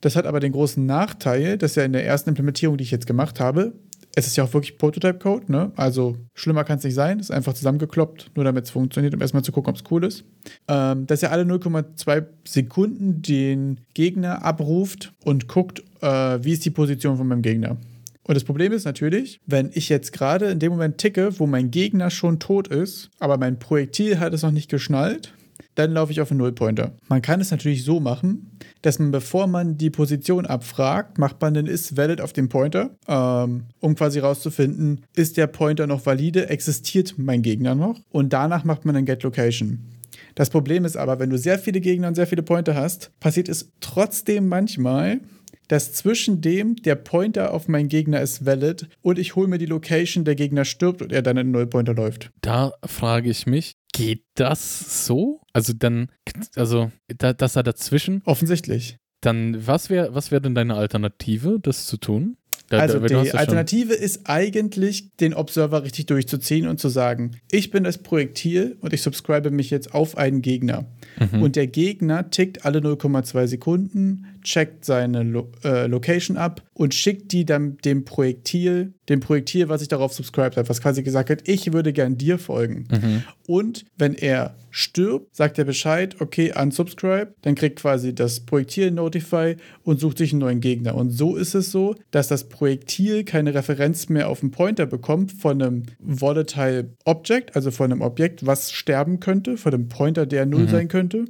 Speaker 2: Das hat aber den großen Nachteil, dass er in der ersten Implementierung, die ich jetzt gemacht habe, es ist ja auch wirklich Prototype-Code, ne? Also schlimmer kann es nicht sein. Ist einfach zusammengekloppt, nur damit es funktioniert, um erstmal zu gucken, ob es cool ist. Ähm, dass er alle 0,2 Sekunden den Gegner abruft und guckt, äh, wie ist die Position von meinem Gegner. Und das Problem ist natürlich, wenn ich jetzt gerade in dem Moment ticke, wo mein Gegner schon tot ist, aber mein Projektil hat es noch nicht geschnallt, dann laufe ich auf einen Nullpointer. Man kann es natürlich so machen, dass man, bevor man die Position abfragt, macht man den Is-Valid auf dem Pointer, ähm, um quasi rauszufinden, ist der Pointer noch valide, existiert mein Gegner noch und danach macht man einen Get Location. Das Problem ist aber, wenn du sehr viele Gegner und sehr viele Pointer hast, passiert es trotzdem manchmal, dass zwischen dem, der Pointer auf meinen Gegner ist valid und ich hole mir die Location, der Gegner stirbt und er dann in den Nullpointer läuft.
Speaker 1: Da frage ich mich, geht das so? Also dann, also da, dass er dazwischen.
Speaker 2: Offensichtlich.
Speaker 1: Dann, was wäre was wär denn deine Alternative, das zu tun?
Speaker 2: Da, also da, die Alternative ist eigentlich, den Observer richtig durchzuziehen und zu sagen, ich bin das Projektil und ich subscribe mich jetzt auf einen Gegner. Mhm. Und der Gegner tickt alle 0,2 Sekunden, checkt seine Lo äh, Location ab und schickt die dann dem Projektil, dem Projektil, was ich darauf subscribed habe, was quasi gesagt hat, ich würde gern dir folgen. Mhm. Und wenn er stirbt, sagt er Bescheid, okay, unsubscribe, dann kriegt quasi das Projektil Notify und sucht sich einen neuen Gegner. Und so ist es so, dass das Projektil keine Referenz mehr auf den Pointer bekommt von einem Volatile Object, also von einem Objekt, was sterben könnte, von einem Pointer, der null mhm. sein könnte,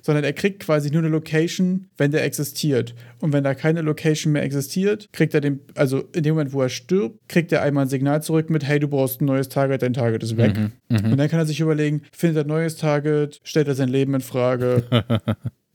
Speaker 2: sondern er kriegt quasi nur eine Location, wenn der existiert. Und wenn da keine Location mehr existiert, kriegt er den, also in dem Moment, wo er stirbt, kriegt er einmal ein Signal zurück mit, hey, du brauchst ein neues Target, dein Target ist weg. Mhm. Mhm. Und dann kann er sich überlegen, findet er ein neues Target, stellt er sein Leben in Frage. (laughs)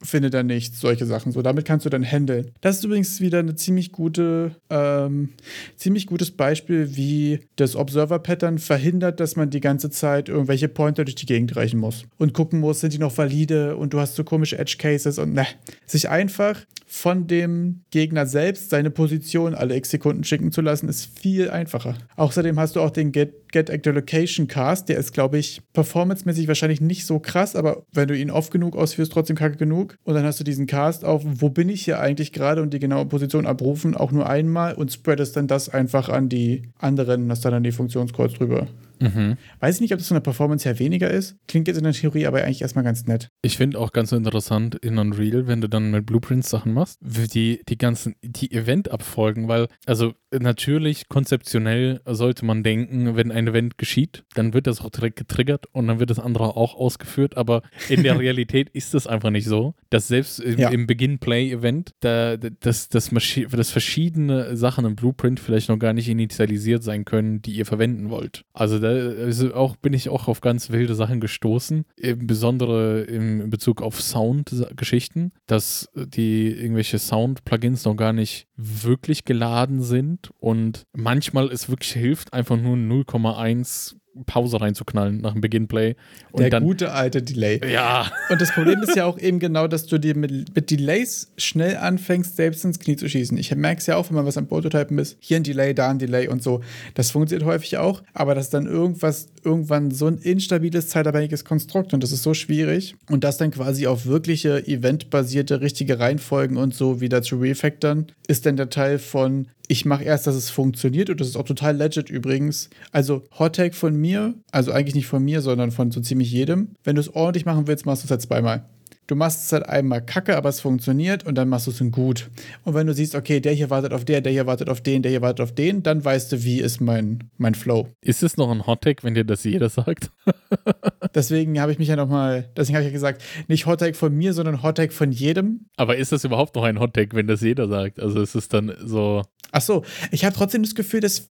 Speaker 2: findet er nichts, solche Sachen. So, damit kannst du dann handeln. Das ist übrigens wieder eine ziemlich gute, ähm, ziemlich gutes Beispiel, wie das Observer-Pattern verhindert, dass man die ganze Zeit irgendwelche Pointer durch die Gegend reichen muss und gucken muss, sind die noch valide und du hast so komische Edge-Cases und ne, sich einfach von dem Gegner selbst seine Position alle x Sekunden schicken zu lassen, ist viel einfacher. Außerdem hast du auch den Get, Get Location Cast, der ist, glaube ich, performancemäßig wahrscheinlich nicht so krass, aber wenn du ihn oft genug ausführst, trotzdem kacke genug. Und dann hast du diesen Cast auf, wo bin ich hier eigentlich gerade und die genaue Position abrufen, auch nur einmal und spreadest dann das einfach an die anderen, hast dann die Funktionscalls drüber. Mhm. Weiß ich nicht, ob das von der Performance her weniger ist. Klingt jetzt in der Theorie aber eigentlich erstmal ganz nett.
Speaker 1: Ich finde auch ganz interessant in Unreal, wenn du dann mit Blueprints Sachen machst, die, die ganzen, die Event-Abfolgen, weil, also natürlich konzeptionell sollte man denken, wenn ein Event geschieht, dann wird das auch direkt getriggert und dann wird das andere auch ausgeführt, aber in der (laughs) Realität ist das einfach nicht so, dass selbst im, ja. im Begin-Play-Event, da, dass, dass, dass verschiedene Sachen im Blueprint vielleicht noch gar nicht initialisiert sein können, die ihr verwenden wollt. Also da also auch, bin ich auch auf ganz wilde Sachen gestoßen, insbesondere im Bezug auf Sound-Geschichten, dass die irgendwelche Sound-Plugins noch gar nicht wirklich geladen sind und manchmal es wirklich hilft, einfach nur 0,1 Pause reinzuknallen nach dem Begin-Play.
Speaker 2: Der dann, gute alte Delay.
Speaker 1: Ja.
Speaker 2: Und das Problem ist ja auch eben genau, dass du dir mit, mit Delays schnell anfängst, selbst ins Knie zu schießen. Ich merke es ja auch, wenn man was am Prototypen ist. Hier ein Delay, da ein Delay und so. Das funktioniert häufig auch, aber das ist dann irgendwas, irgendwann so ein instabiles, zeitabhängiges Konstrukt und das ist so schwierig. Und das dann quasi auf wirkliche eventbasierte, richtige Reihenfolgen und so wieder zu refactoren, ist dann der Teil von ich mache erst, dass es funktioniert und das ist auch total legit übrigens. Also Hot Take von mir, also eigentlich nicht von mir, sondern von so ziemlich jedem. Wenn du es ordentlich machen willst, machst du es halt zweimal. Du machst es halt einmal kacke, aber es funktioniert und dann machst du es dann gut. Und wenn du siehst, okay, der hier wartet auf der, der hier wartet auf den, der hier wartet auf den, dann weißt du, wie ist mein, mein Flow.
Speaker 1: Ist es noch ein Hot Take, wenn dir das jeder sagt? (laughs)
Speaker 2: Deswegen habe ich mich ja nochmal, deswegen habe ich ja gesagt, nicht Hottag von mir, sondern Hottag von jedem.
Speaker 1: Aber ist das überhaupt noch ein Hottag, wenn das jeder sagt? Also ist es dann so.
Speaker 2: Ach so, ich habe trotzdem das Gefühl, dass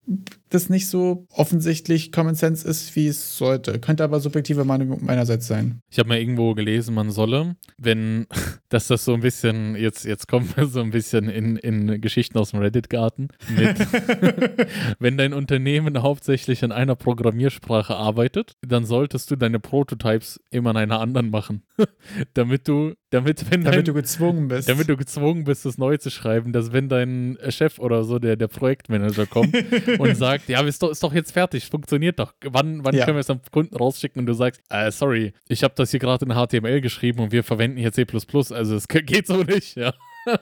Speaker 2: das nicht so offensichtlich Common Sense ist, wie es sollte. Könnte aber subjektive Meinung meinerseits sein.
Speaker 1: Ich habe mal irgendwo gelesen, man solle, wenn, (laughs) dass das so ein bisschen, jetzt, jetzt kommen wir so ein bisschen in, in Geschichten aus dem Reddit-Garten (laughs) wenn dein Unternehmen hauptsächlich in einer Programmiersprache arbeitet, dann solltest du deine Prototypes immer in einer anderen machen. (laughs) damit du, damit, wenn
Speaker 2: Damit
Speaker 1: dein,
Speaker 2: du gezwungen bist.
Speaker 1: damit du gezwungen bist, das neu zu schreiben, dass wenn dein Chef oder so, der, der Projektmanager kommt (laughs) und sagt, ja, ist doch, ist doch jetzt fertig, funktioniert doch. Wann, wann
Speaker 2: Ja.
Speaker 1: können wir es am Kunden rausschicken? Und du sagst, äh, sorry, ich habe das hier gerade in HTML geschrieben und wir verwenden hier C++, also es (laughs) geht so nicht, ja. (laughs)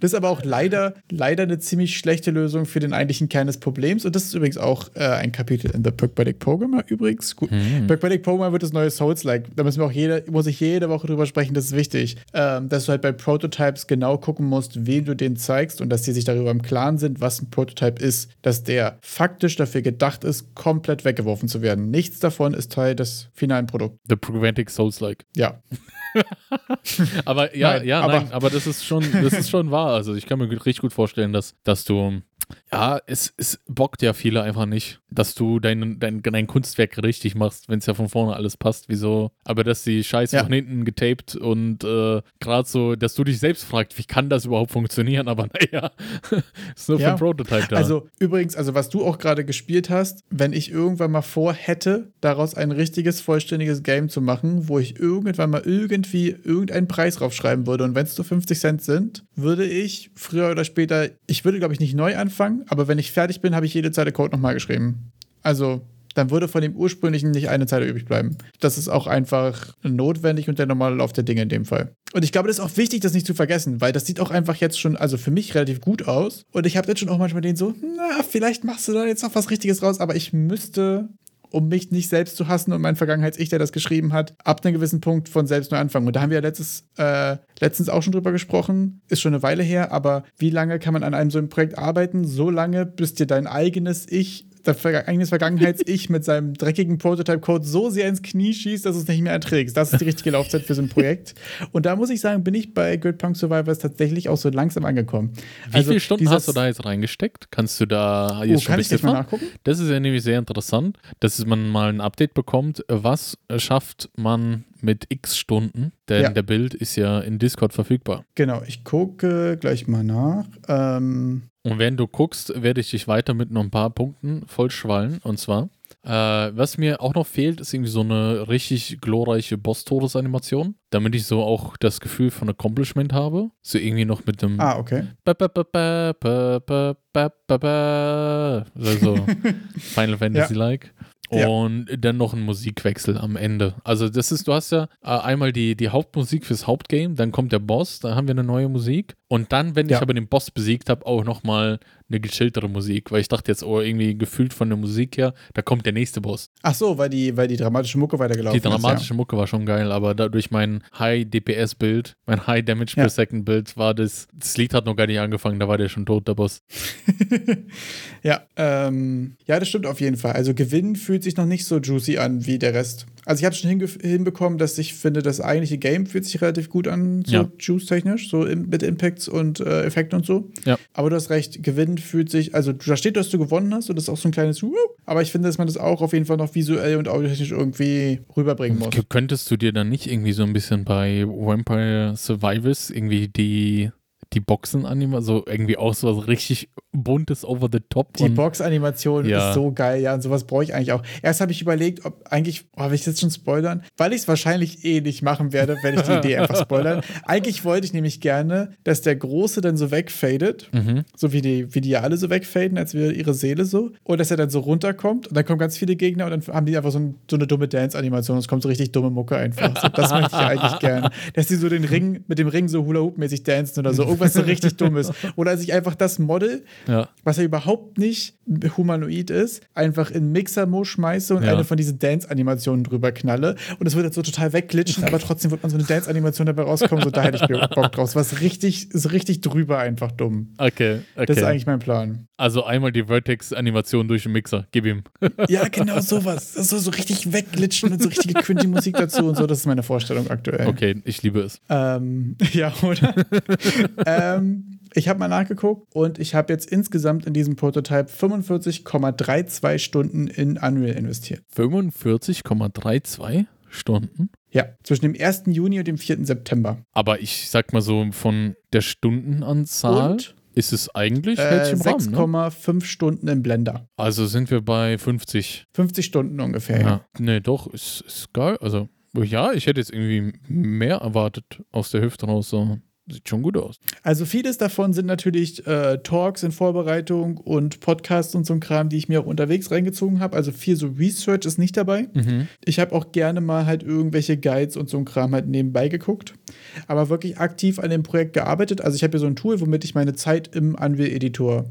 Speaker 2: Das ist aber auch leider, leider eine ziemlich schlechte Lösung für den eigentlichen Kern des Problems. Und das ist übrigens auch äh, ein Kapitel in The Pragmatic Programmer übrigens. Gut. Pragmatic Programmer wird das neue Souls-like. Da müssen wir auch jede, muss ich jede Woche drüber sprechen, das ist wichtig. Ähm, dass du halt bei Prototypes genau gucken musst, wem du den zeigst und dass die sich darüber im Klaren sind, was ein Prototype ist. Dass der faktisch dafür gedacht ist, komplett weggeworfen zu werden. Nichts davon ist Teil des finalen Produkts.
Speaker 1: The Pragmatic Souls-like.
Speaker 2: Ja. (laughs) (laughs)
Speaker 1: Aber ja,
Speaker 2: Nein,
Speaker 1: ja,
Speaker 2: aber-
Speaker 1: nein, aber das ist schon, das ist schon wahr. Also ich kann mir richtig gut vorstellen, dass, dass du, ja, es, es bockt ja viele einfach nicht, dass du dein, dein, dein Kunstwerk richtig machst, wenn es ja von vorne alles passt. Wieso? Aber dass die Scheiße
Speaker 2: Ja.
Speaker 1: von hinten getaped und äh, gerade so, dass du dich selbst fragst, wie kann das überhaupt funktionieren? Aber (laughs) naja, ist nur für
Speaker 2: Ja.
Speaker 1: ein Prototype da.
Speaker 2: Also übrigens, also was du auch gerade gespielt hast, wenn ich irgendwann mal vorhätte, daraus ein richtiges, vollständiges Game zu machen, wo ich irgendwann mal irgendwie irgendeinen Preis draufschreiben würde und wenn es nur 50 Cent sind, würde ich früher oder später, ich würde glaube ich nicht neu anfangen, aber wenn ich fertig bin, habe ich jede Zeile Code nochmal geschrieben. Also dann würde von dem ursprünglichen nicht eine Zeile übrig bleiben. Das ist auch einfach notwendig und der normale Lauf der Dinge in dem Fall. Und ich glaube, das ist auch wichtig, das nicht zu vergessen, weil das sieht auch einfach jetzt schon, also für mich relativ gut aus. Und ich habe jetzt schon auch manchmal den so, na, vielleicht machst du da jetzt noch was Richtiges raus, aber ich müsste, um mich nicht selbst zu hassen und mein Vergangenheits-Ich, der das geschrieben hat, ab einem gewissen Punkt von selbst neu anfangen. Und da haben wir ja letztes, äh, letztens auch schon drüber gesprochen, ist schon eine Weile her, aber wie lange kann man an einem so einem Projekt arbeiten? So lange, bis dir dein eigenes Ich eigenes Vergangenheits-Ich (laughs) mit seinem dreckigen Prototype-Code so sehr ins Knie schießt, dass du es nicht mehr erträgst. Das ist die richtige Laufzeit für so ein (laughs) Projekt. Und da muss ich sagen, bin ich bei Grid Punk Survivors tatsächlich auch so langsam angekommen.
Speaker 1: wie viele Stunden hast du da jetzt reingesteckt? Kannst du da
Speaker 2: Oh,
Speaker 1: jetzt schon
Speaker 2: kann ich gleich mal nachgucken?
Speaker 1: Das ist ja nämlich sehr interessant, dass man mal ein Update bekommt. Was schafft man mit x Stunden? Denn
Speaker 2: Ja.
Speaker 1: der Bild ist ja in Discord verfügbar.
Speaker 2: Genau, ich gucke gleich mal nach. Ähm,
Speaker 1: und wenn du guckst, werde ich dich weiter mit noch ein paar Punkten vollschwallen. Und zwar, äh, was mir auch noch fehlt, ist irgendwie so eine richtig glorreiche Boss-Todes-Animation, damit ich so auch das Gefühl von Accomplishment habe. So irgendwie noch mit dem.
Speaker 2: Ah, okay.
Speaker 1: Also Final Fantasy-like.
Speaker 2: Ja.
Speaker 1: Und dann noch ein Musikwechsel am Ende. Also das ist, du hast ja äh, einmal die, die Hauptmusik fürs Hauptgame, dann kommt der Boss, da haben wir eine neue Musik. Und dann, wenn
Speaker 2: Ja.
Speaker 1: ich aber den Boss besiegt habe, auch nochmal eine gechilltere Musik, weil ich dachte jetzt, oh, irgendwie gefühlt von der Musik her, da kommt der nächste Boss.
Speaker 2: Ach so, weil die, weil die dramatische Mucke weitergelaufen
Speaker 1: Die dramatische Mucke war schon geil, aber da, durch mein High DPS Bild, mein High Damage
Speaker 2: Ja.
Speaker 1: per Second Bild war das, das Lied hat noch gar nicht angefangen, da war der schon tot, der Boss. (laughs)
Speaker 2: ja, ähm, ja, das stimmt auf jeden Fall. Also Gewinn fühlt sich noch nicht so juicy an wie der Rest. Also ich habe schon hinbekommen, dass ich finde, das eigentliche Game fühlt sich relativ gut an, so
Speaker 1: Ja.
Speaker 2: juice-technisch, so mit Impacts und äh, Effekten und so.
Speaker 1: Ja.
Speaker 2: Aber du hast recht, Gewinn fühlt sich, also da steht, dass du gewonnen hast und das ist auch so ein kleines Wuh, aber ich finde, dass man das auch auf jeden Fall noch visuell und audiotechnisch irgendwie rüberbringen muss.
Speaker 1: Könntest du dir dann nicht irgendwie so ein bisschen bei Vampire Survivors irgendwie die, die Boxen annehmen? So irgendwie auch so was richtig buntes over the top.
Speaker 2: Die Box-Animation
Speaker 1: Ja.
Speaker 2: ist so geil, ja, und sowas brauche ich eigentlich auch. Erst habe ich überlegt, ob eigentlich, oh, will ich das jetzt schon spoilern? Weil ich es wahrscheinlich eh nicht machen werde, werde ich die Idee einfach (laughs) spoilern. Eigentlich wollte ich nämlich gerne, dass der Große dann so wegfadet,
Speaker 1: Mhm.
Speaker 2: so wie die, wie die ja alle so wegfaden, als wäre ihre Seele so, und dass er dann so runterkommt und dann kommen ganz viele Gegner und dann haben die einfach so, ein, so eine dumme Dance-Animation und es kommt so richtig dumme Mucke einfach. So, das möchte ich eigentlich gerne. (laughs) Dass die so den Ring, mit dem Ring so Hula-Hoop-mäßig dancen oder so. Was so richtig dumm ist. Oder als ich einfach das Model,
Speaker 1: Ja.
Speaker 2: was ja überhaupt nicht humanoid ist, einfach in Mixer-Mo schmeiße und
Speaker 1: Ja.
Speaker 2: eine von diesen Dance-Animationen drüber knalle. Und es würde jetzt so total wegglitschen, aber trotzdem wird man so eine Dance-Animation dabei rauskommen. So, da hätte ich Bock drauf. Was richtig, ist richtig drüber einfach dumm.
Speaker 1: Okay, okay.
Speaker 2: Das ist eigentlich mein Plan.
Speaker 1: also einmal die Vertex-Animation durch den Mixer. Gib ihm.
Speaker 2: Ja, genau (laughs) sowas. Das soll so richtig wegglitschen und so richtige cringy Musik dazu und so. Das ist meine Vorstellung aktuell.
Speaker 1: Okay, ich liebe es.
Speaker 2: Ähm, (laughs) ja, oder? (laughs) ähm, ich habe mal nachgeguckt und ich habe jetzt insgesamt in diesem Prototype 45,32 Stunden in Unreal investiert.
Speaker 1: 45,32 Stunden?
Speaker 2: Ja, zwischen dem 1. Juni und dem 4. September.
Speaker 1: Aber ich sag mal so, von der Stundenanzahl
Speaker 2: Und
Speaker 1: ist es eigentlich
Speaker 2: äh,
Speaker 1: hält sich im Rahmen, ne?
Speaker 2: 6,5 Stunden im Blender.
Speaker 1: Also sind wir bei 50.
Speaker 2: 50 Stunden ungefähr.
Speaker 1: Ja.
Speaker 2: Ja.
Speaker 1: Nee, doch, ist, ist geil. Also, ja, ich hätte jetzt irgendwie mehr erwartet aus der Hüfte raus. So. Sieht schon gut aus.
Speaker 2: Also vieles davon sind natürlich äh, Talks in Vorbereitung und Podcasts und so ein Kram, die ich mir auch unterwegs reingezogen habe. Also viel so Research ist nicht dabei.
Speaker 1: Mhm.
Speaker 2: Ich habe auch gerne mal halt irgendwelche Guides und so ein Kram halt nebenbei geguckt, aber wirklich aktiv an dem Projekt gearbeitet. Also ich habe hier so ein Tool, womit ich meine Zeit im Unreal Editor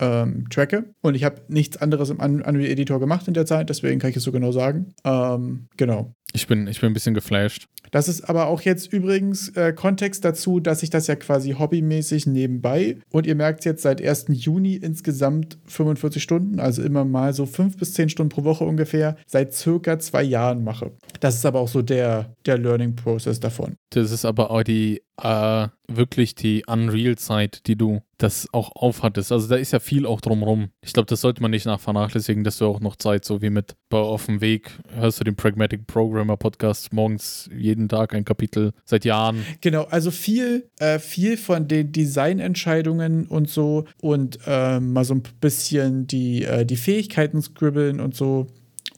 Speaker 2: ähm, tracke und ich habe nichts anderes im Un Unreal Editor gemacht in der Zeit, deswegen kann ich es so genau sagen. Ähm, genau.
Speaker 1: Ich bin, ich bin ein bisschen geflasht.
Speaker 2: Das ist aber auch jetzt übrigens äh, Kontext dazu, dass ich das ja quasi hobbymäßig nebenbei und ihr merkt jetzt seit 1. Juni insgesamt 45 Stunden, also immer mal so 5 bis 10 Stunden pro Woche ungefähr, seit circa zwei Jahren mache. Das ist aber auch so der, der Learning Process davon.
Speaker 1: Das ist aber auch die, äh, wirklich die Unreal-Zeit, die du das auch aufhattest. Also da ist ja viel auch drumrum. Ich glaube, das sollte man nicht nach vernachlässigen, dass du auch noch Zeit, so wie mit bei Auf dem Weg, hörst du den Pragmatic Programmer Podcast morgens jeden Tag ein Kapitel seit Jahren.
Speaker 2: Genau, also viel, äh, viel von den Designentscheidungen und so und ähm, mal so ein bisschen die, äh, die Fähigkeiten scribbeln und so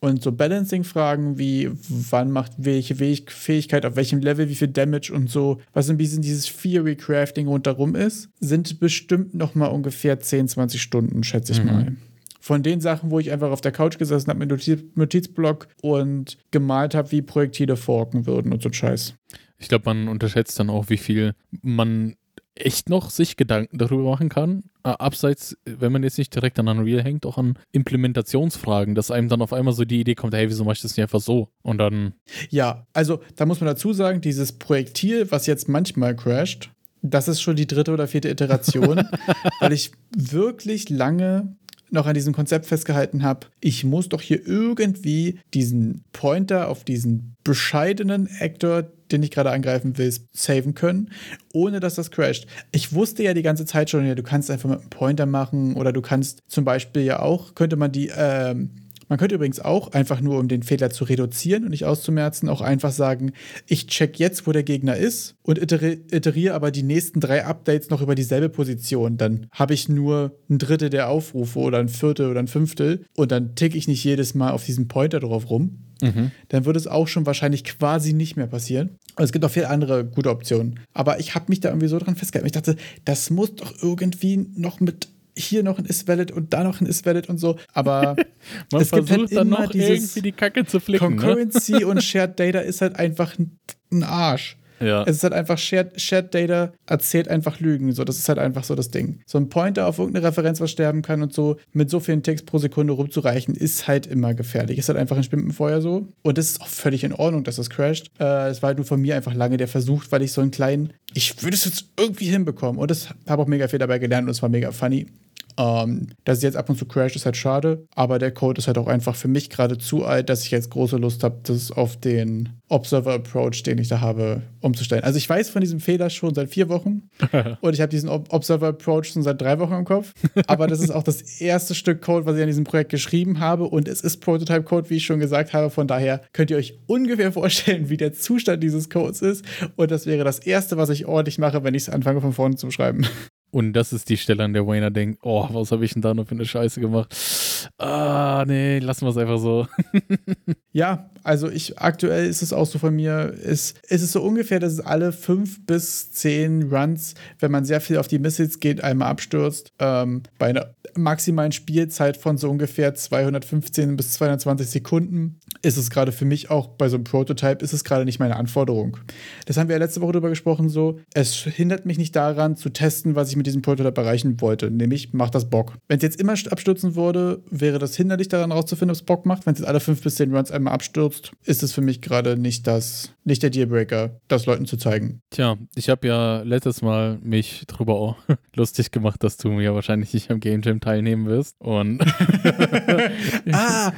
Speaker 2: und so Balancing-Fragen wie wann macht welche Fähig- Fähigkeit auf welchem Level wie viel Damage und so, was ein bisschen dieses Theory-Crafting rundherum ist, sind bestimmt noch mal ungefähr 10, 20 Stunden, schätze ich
Speaker 1: Mhm.
Speaker 2: mal. Von den Sachen, wo ich einfach auf der Couch gesessen habe mit Notiz Notizblock und gemalt habe, wie Projektile forken würden und so Scheiß.
Speaker 1: Ich glaube, man unterschätzt dann auch, wie viel man echt noch sich Gedanken darüber machen kann. Abseits, wenn man jetzt nicht direkt an Unreal hängt, auch an Implementationsfragen, dass einem dann auf einmal so die Idee kommt, hey, wieso mach ich das nicht einfach so? Und dann,
Speaker 2: Ja, also da muss man dazu sagen, dieses Projektil, was jetzt manchmal crasht, das ist schon die dritte oder vierte Iteration, (laughs) weil ich wirklich lange noch an diesem Konzept festgehalten habe, ich muss doch hier irgendwie diesen Pointer auf diesen bescheidenen Actor, den ich gerade angreifen will, saven können, ohne dass das crasht. Ich wusste ja die ganze Zeit schon, ja, du kannst einfach mit einem Pointer machen oder du kannst zum Beispiel ja auch, könnte man die, ähm, man könnte übrigens auch einfach nur, um den Fehler zu reduzieren und nicht auszumerzen, auch einfach sagen, ich check jetzt, wo der Gegner ist und iteriere aber die nächsten drei Updates noch über dieselbe Position. Dann habe ich nur ein Drittel der Aufrufe oder ein Viertel oder ein Fünftel und dann tick ich nicht jedes Mal auf diesen Pointer drauf rum. Dann würde es auch schon wahrscheinlich quasi nicht mehr passieren. Aber es gibt auch viele andere gute Optionen. Aber ich habe mich da irgendwie so dran festgehalten. Ich dachte, das muss doch irgendwie noch mit hier noch ein Is-Valid und da noch ein Is-Valid und so. Aber (laughs)
Speaker 1: man
Speaker 2: es gibt
Speaker 1: versucht
Speaker 2: halt
Speaker 1: dann
Speaker 2: immer
Speaker 1: noch
Speaker 2: dieses
Speaker 1: irgendwie die Kacke zu flicken. Ne?
Speaker 2: Concurrency und Shared Data ist halt einfach ein, ein Arsch.
Speaker 1: Ja.
Speaker 2: Es ist halt einfach Shared, Shared Data erzählt einfach Lügen. So, das ist halt einfach so das Ding. So ein Pointer auf irgendeine Referenz, was sterben kann und so, mit so vielen Ticks pro Sekunde rumzureichen, ist halt immer gefährlich. Ist halt einfach ein Spiel mit dem Feuer so. Und das ist auch völlig in Ordnung, dass das crasht. Äh, Es war halt nur von mir einfach lange der Versuch, weil ich so einen kleinen, ich würde es jetzt irgendwie hinbekommen. Und das habe auch mega viel dabei gelernt und es war mega funny. Ähm, dass es jetzt ab und zu crasht, ist halt schade, aber der Code ist halt auch einfach für mich gerade zu alt, dass ich jetzt große Lust habe, das auf den Observer-Approach, den ich da habe, umzustellen. Also ich weiß von diesem Fehler schon seit vier Wochen (laughs) und ich habe diesen Ob- Observer-Approach schon seit drei Wochen im Kopf, aber das ist auch das erste Stück Code, was ich an diesem Projekt geschrieben habe und es ist Prototype-Code, wie ich schon gesagt habe, von daher könnt ihr euch ungefähr vorstellen, wie der Zustand dieses Codes ist und das wäre das erste, was ich ordentlich mache, wenn ich es anfange von vorne zu schreiben.
Speaker 1: Und das ist die Stelle, an der Wayner denkt, oh, was habe ich denn da noch für eine Scheiße gemacht? Ah, nee, lassen wir es einfach so. (laughs)
Speaker 2: Ja, also ich aktuell ist es auch so von mir, ist, ist es so ungefähr, dass es alle fünf bis zehn Runs, wenn man sehr viel auf die Missiles geht, einmal abstürzt. Ähm, bei einer maximalen Spielzeit von so ungefähr 215 bis 220 Sekunden ist es gerade für mich auch bei so einem Prototype, ist es gerade nicht meine Anforderung. Das haben wir ja letzte Woche drüber gesprochen, so, es hindert mich nicht daran zu testen, was ich mit diesem Prototype erreichen wollte, nämlich macht das Bock. Wenn es jetzt immer abstürzen würde, wäre das hinderlich daran rauszufinden, ob es Bock macht. Wenn es jetzt alle fünf bis zehn Runs einmal abstürzt, ist es für mich gerade nicht das, nicht der Dealbreaker, das Leuten zu zeigen.
Speaker 1: Tja, ich habe ja letztes Mal mich drüber auch (laughs) lustig gemacht, dass du mir wahrscheinlich nicht am Game Jam teilnehmen wirst. Und (laughs) (laughs)
Speaker 2: ah,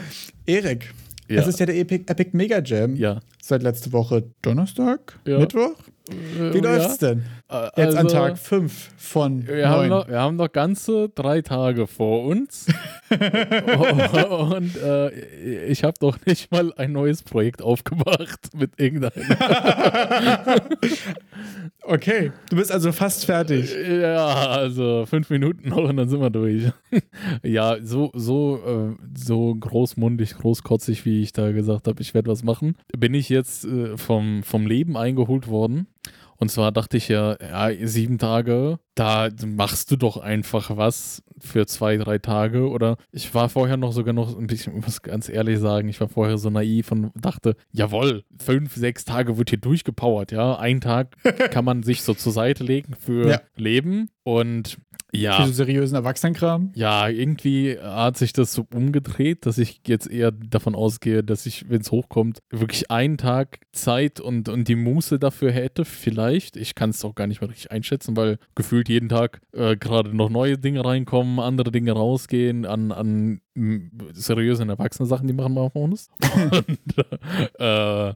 Speaker 2: Erik.
Speaker 1: Ja.
Speaker 2: Es ist ja der Epic, Epic Mega Jam
Speaker 1: ja.
Speaker 2: seit letzte Woche Donnerstag,
Speaker 1: Ja.
Speaker 2: Mittwoch. Wie läuft's denn? Jetzt an
Speaker 1: Also,
Speaker 2: Tag 5 von
Speaker 1: Wir haben,
Speaker 2: 9.
Speaker 1: noch, wir haben noch ganze drei Tage vor uns. (laughs) und äh, ich habe doch nicht mal ein neues Projekt aufgemacht mit irgendeinem. (laughs)
Speaker 2: Okay, du bist also fast fertig.
Speaker 1: Ja, also fünf Minuten noch und dann sind wir durch. (laughs) ja, so, so, äh, so großmundig, großkotzig, wie ich da gesagt habe, ich werde was machen, bin ich jetzt äh, vom, vom Leben eingeholt worden. Und zwar dachte ich ja, ja, sieben Tage, da machst du doch einfach was für zwei, drei Tage. Oder ich war vorher noch sogar noch ein bisschen, ich muss ganz ehrlich sagen, ich war vorher so naiv und dachte, jawohl, fünf, sechs Tage wird hier durchgepowert, ja. Ein Tag (laughs) kann man sich so zur Seite legen für
Speaker 2: Ja.
Speaker 1: Leben. Und
Speaker 2: Für
Speaker 1: ja,
Speaker 2: so seriösen Erwachsenenkram.
Speaker 1: ja, irgendwie hat sich das so umgedreht, dass ich jetzt eher davon ausgehe, dass ich, wenn es hochkommt, wirklich einen Tag Zeit und, und die Muße dafür hätte, vielleicht. Ich kann es auch gar nicht mehr richtig einschätzen, weil gefühlt jeden Tag äh, gerade noch neue Dinge reinkommen, andere Dinge rausgehen an, an seriösen erwachsenen Sachen, die machen wir von uns. Und, äh,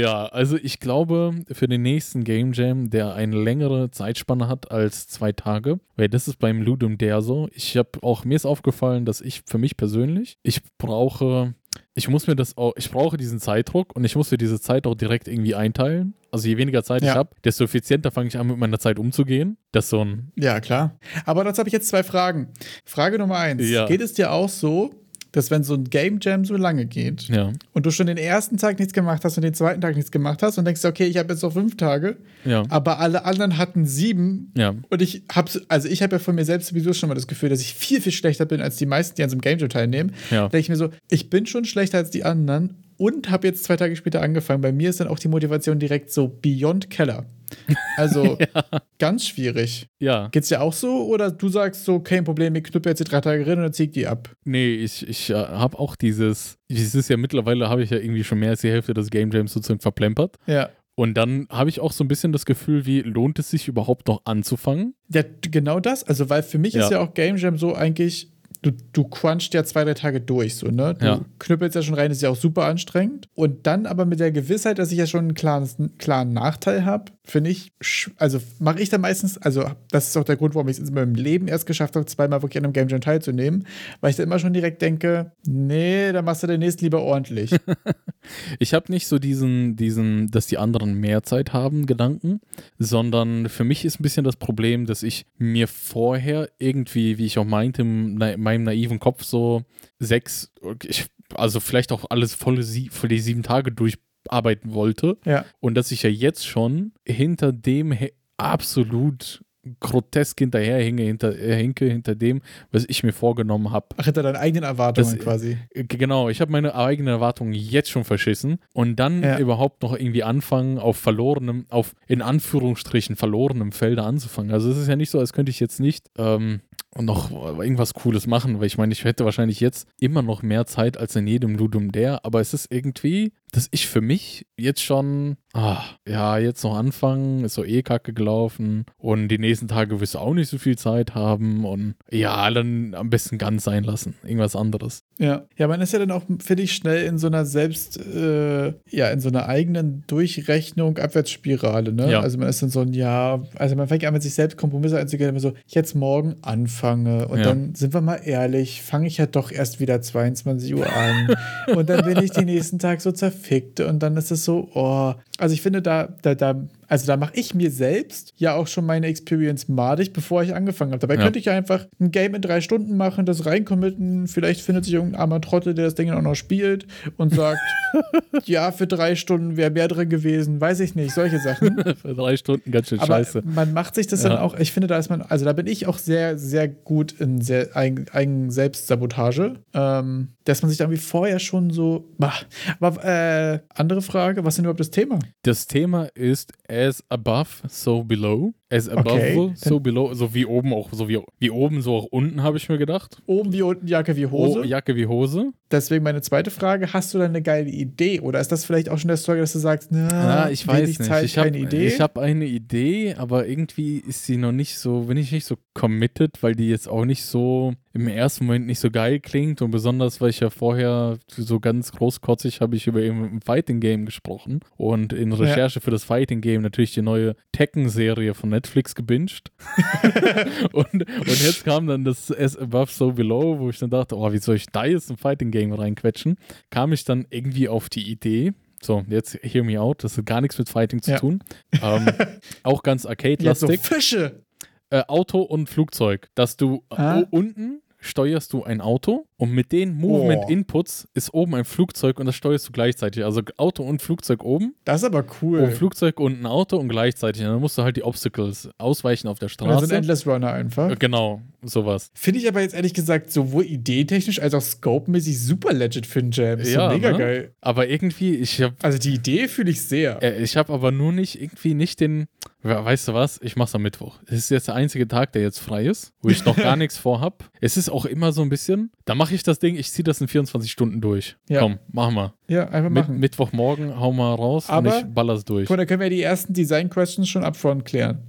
Speaker 1: ja, also ich glaube, für den nächsten Game Jam, der eine längere Zeitspanne hat als zwei Tage, weil das ist beim Ludum Dare so. Ich habe auch, mir ist aufgefallen, dass ich für mich persönlich, ich brauche, ich muss mir das auch, ich brauche diesen Zeitdruck und ich muss mir diese Zeit auch direkt irgendwie einteilen. Also je weniger Zeit ich
Speaker 2: Ja.
Speaker 1: habe, desto effizienter fange ich an, mit meiner Zeit umzugehen. Das ist so ein,
Speaker 2: Ja, klar. Aber dazu habe ich jetzt zwei Fragen. Frage Nummer eins.
Speaker 1: Ja.
Speaker 2: Geht es dir auch so, dass wenn so ein Game Jam so lange geht
Speaker 1: ja,
Speaker 2: und du schon den ersten Tag nichts gemacht hast und den zweiten Tag nichts gemacht hast und denkst, okay, ich habe jetzt noch fünf Tage,
Speaker 1: ja,
Speaker 2: aber alle anderen hatten sieben
Speaker 1: ja,
Speaker 2: und ich habe, also ich habe ja von mir selbst sowieso schon mal das Gefühl, dass ich viel, viel schlechter bin als die meisten, die an so einem Game Jam teilnehmen.
Speaker 1: ja.
Speaker 2: Denke ich mir so, ich bin schon schlechter als die anderen und habe jetzt zwei Tage später angefangen. Bei mir ist dann auch die Motivation direkt so beyond Keller. Also (laughs) ganz schwierig.
Speaker 1: Ja,
Speaker 2: Geht's dir auch so oder du sagst so, kein Problem, ich knüppe jetzt die drei Tage rein und dann zieh ich die ab?
Speaker 1: nee, ich, ich äh, habe auch dieses, es ist ja mittlerweile, habe ich ja irgendwie schon mehr als die Hälfte des Game Jams sozusagen verplempert.
Speaker 2: Ja.
Speaker 1: Und dann habe ich auch so ein bisschen das Gefühl, wie lohnt es sich überhaupt noch anzufangen?
Speaker 2: Ja, genau das. Also, weil für mich ist
Speaker 1: Ja.
Speaker 2: ja auch Game Jam so eigentlich, du, du crunchst ja zwei, drei Tage durch, so, ne? Du
Speaker 1: Ja.
Speaker 2: knüppelst ja schon rein, ist ja auch super anstrengend. Und dann aber mit der Gewissheit, dass ich ja schon einen klaren, klaren Nachteil habe, finde ich, also mache ich dann meistens, also das ist auch der Grund, warum ich es in meinem Leben erst geschafft habe, zweimal wirklich an einem Game Jam teilzunehmen, weil ich dann immer schon direkt denke, nee, dann machst du demnächst lieber ordentlich. (laughs)
Speaker 1: Ich habe nicht so diesen, diesen, dass die anderen mehr Zeit haben, Gedanken, sondern für mich ist ein bisschen das Problem, dass ich mir vorher irgendwie, wie ich auch meinte, in meinem naiven Kopf so sechs, ich, also vielleicht auch alles volle, sie, volle sieben Tage durcharbeiten wollte
Speaker 2: ja.
Speaker 1: und dass ich ja jetzt schon hinter dem absolut grotesk hinterherhinge, hinter, äh, hinke hinter dem, was ich mir vorgenommen habe.
Speaker 2: Ach, hinter deinen eigenen Erwartungen
Speaker 1: Das-
Speaker 2: quasi.
Speaker 1: G- Genau, ich habe meine eigenen Erwartungen jetzt schon verschissen und dann
Speaker 2: Ja.
Speaker 1: überhaupt noch irgendwie anfangen, auf verlorenem, auf in Anführungsstrichen verlorenem Felder anzufangen. Also es ist ja nicht so, als könnte ich jetzt nicht ähm, noch irgendwas Cooles machen, weil ich meine, ich hätte wahrscheinlich jetzt immer noch mehr Zeit als in jedem Ludum Dare, aber es ist irgendwie, dass ich für mich jetzt schon, ah, ja, jetzt noch anfangen, ist so eh kacke gelaufen und die nächsten Tage wirst du auch nicht so viel Zeit haben und ja, dann am besten ganz sein lassen, irgendwas anderes.
Speaker 2: Ja. ja, man ist ja dann auch, finde ich, schnell in so einer selbst, äh, ja, in so einer eigenen Durchrechnung, Abwärtsspirale, ne?
Speaker 1: Ja.
Speaker 2: Also man ist dann so ein, ja, also man fängt an mit sich selbst Kompromisse einzugehen, immer so, jetzt morgen anfange und
Speaker 1: Ja.
Speaker 2: dann sind wir mal ehrlich, fange ich ja doch erst wieder 22 Uhr an (laughs) und dann bin ich den nächsten Tag so zerfickt und dann ist es so, oh, also ich finde da, da, da Also da mache ich mir selbst ja auch schon meine Experience madig, bevor ich angefangen habe. Dabei
Speaker 1: Ja.
Speaker 2: könnte ich ja einfach ein Game in drei Stunden machen, das reincommitten. Vielleicht findet sich irgendein armer Trottel, der das Ding dann auch noch spielt und sagt, (laughs) ja, für drei Stunden wäre mehr drin gewesen. Weiß ich nicht, solche Sachen. (laughs)
Speaker 1: Für drei Stunden ganz schön
Speaker 2: Aber
Speaker 1: scheiße.
Speaker 2: man macht sich das
Speaker 1: Ja.
Speaker 2: dann auch, ich finde, da ist man, also da bin ich auch sehr, sehr gut in sehr eigen, Selbstsabotage, ähm, dass man sich da irgendwie vorher schon so, bah. aber äh, andere Frage, was ist denn überhaupt das Thema?
Speaker 1: Das Thema ist as above, so below. As above,
Speaker 2: Okay.
Speaker 1: so below. So wie oben auch, so wie, wie oben, so auch unten, habe ich mir gedacht.
Speaker 2: Oben wie unten, Jacke wie Hose.
Speaker 1: Oh, Jacke wie Hose.
Speaker 2: Deswegen meine zweite Frage, hast du da eine geile Idee? Oder ist das vielleicht auch schon der Story, dass du sagst, na,
Speaker 1: Ah, ich weiß nicht.
Speaker 2: Zeit,
Speaker 1: ich habe
Speaker 2: keine Idee?
Speaker 1: ich hab eine Idee, aber irgendwie ist sie noch nicht so, bin ich nicht so committed, weil die jetzt auch nicht so im ersten Moment nicht so geil klingt und besonders, weil ich ja vorher so ganz großkotzig habe ich über eben ein Fighting Game gesprochen und in Recherche für das Fighting Game natürlich die neue Tekken-Serie von Netflix gebinged. (laughs) und, und jetzt kam dann das As Above So Below, wo ich dann dachte, oh, wie soll ich da jetzt ein Fighting Game reinquetschen? Kam ich dann irgendwie auf die Idee, so, jetzt hear me out, das hat gar nichts mit Fighting zu
Speaker 2: Ja.
Speaker 1: tun. Ähm, (laughs) auch ganz
Speaker 2: Jetzt so
Speaker 1: arcade-lastig.
Speaker 2: Fische.
Speaker 1: Äh, Auto und Flugzeug, dass du
Speaker 2: Ah.
Speaker 1: äh, unten steuerst du ein Auto und mit den Movement Inputs ist oben ein Flugzeug und das steuerst du gleichzeitig. Also Auto und Flugzeug oben,
Speaker 2: Das ist aber cool.
Speaker 1: und Flugzeug und ein Auto und gleichzeitig. Und dann musst du halt die Obstacles ausweichen auf der
Speaker 2: also
Speaker 1: Straße.
Speaker 2: ein Endless Runner einfach.
Speaker 1: Äh, genau, sowas.
Speaker 2: Finde ich aber jetzt ehrlich gesagt sowohl ideetechnisch als auch scope-mäßig super legit für einen Jam. Ist
Speaker 1: Ja,
Speaker 2: so mega
Speaker 1: ne?
Speaker 2: geil.
Speaker 1: Aber irgendwie, ich habe
Speaker 2: Also die Idee fühle ich sehr.
Speaker 1: Äh, ich habe aber nur nicht, irgendwie nicht den, we- weißt du was, ich mach's am Mittwoch. Es ist jetzt der einzige Tag, der jetzt frei ist, wo ich noch (laughs) gar nichts vorhab. Es ist auch immer so ein bisschen, da mache ich das Ding, ich ziehe das in 24 Stunden durch.
Speaker 2: Ja.
Speaker 1: Komm, machen wir.
Speaker 2: Ja, einfach
Speaker 1: Mit,
Speaker 2: machen.
Speaker 1: Mittwochmorgen hau mal raus
Speaker 2: Aber-
Speaker 1: und ich baller's durch.
Speaker 2: Guck, da können wir die ersten Design-Questions schon upfront klären.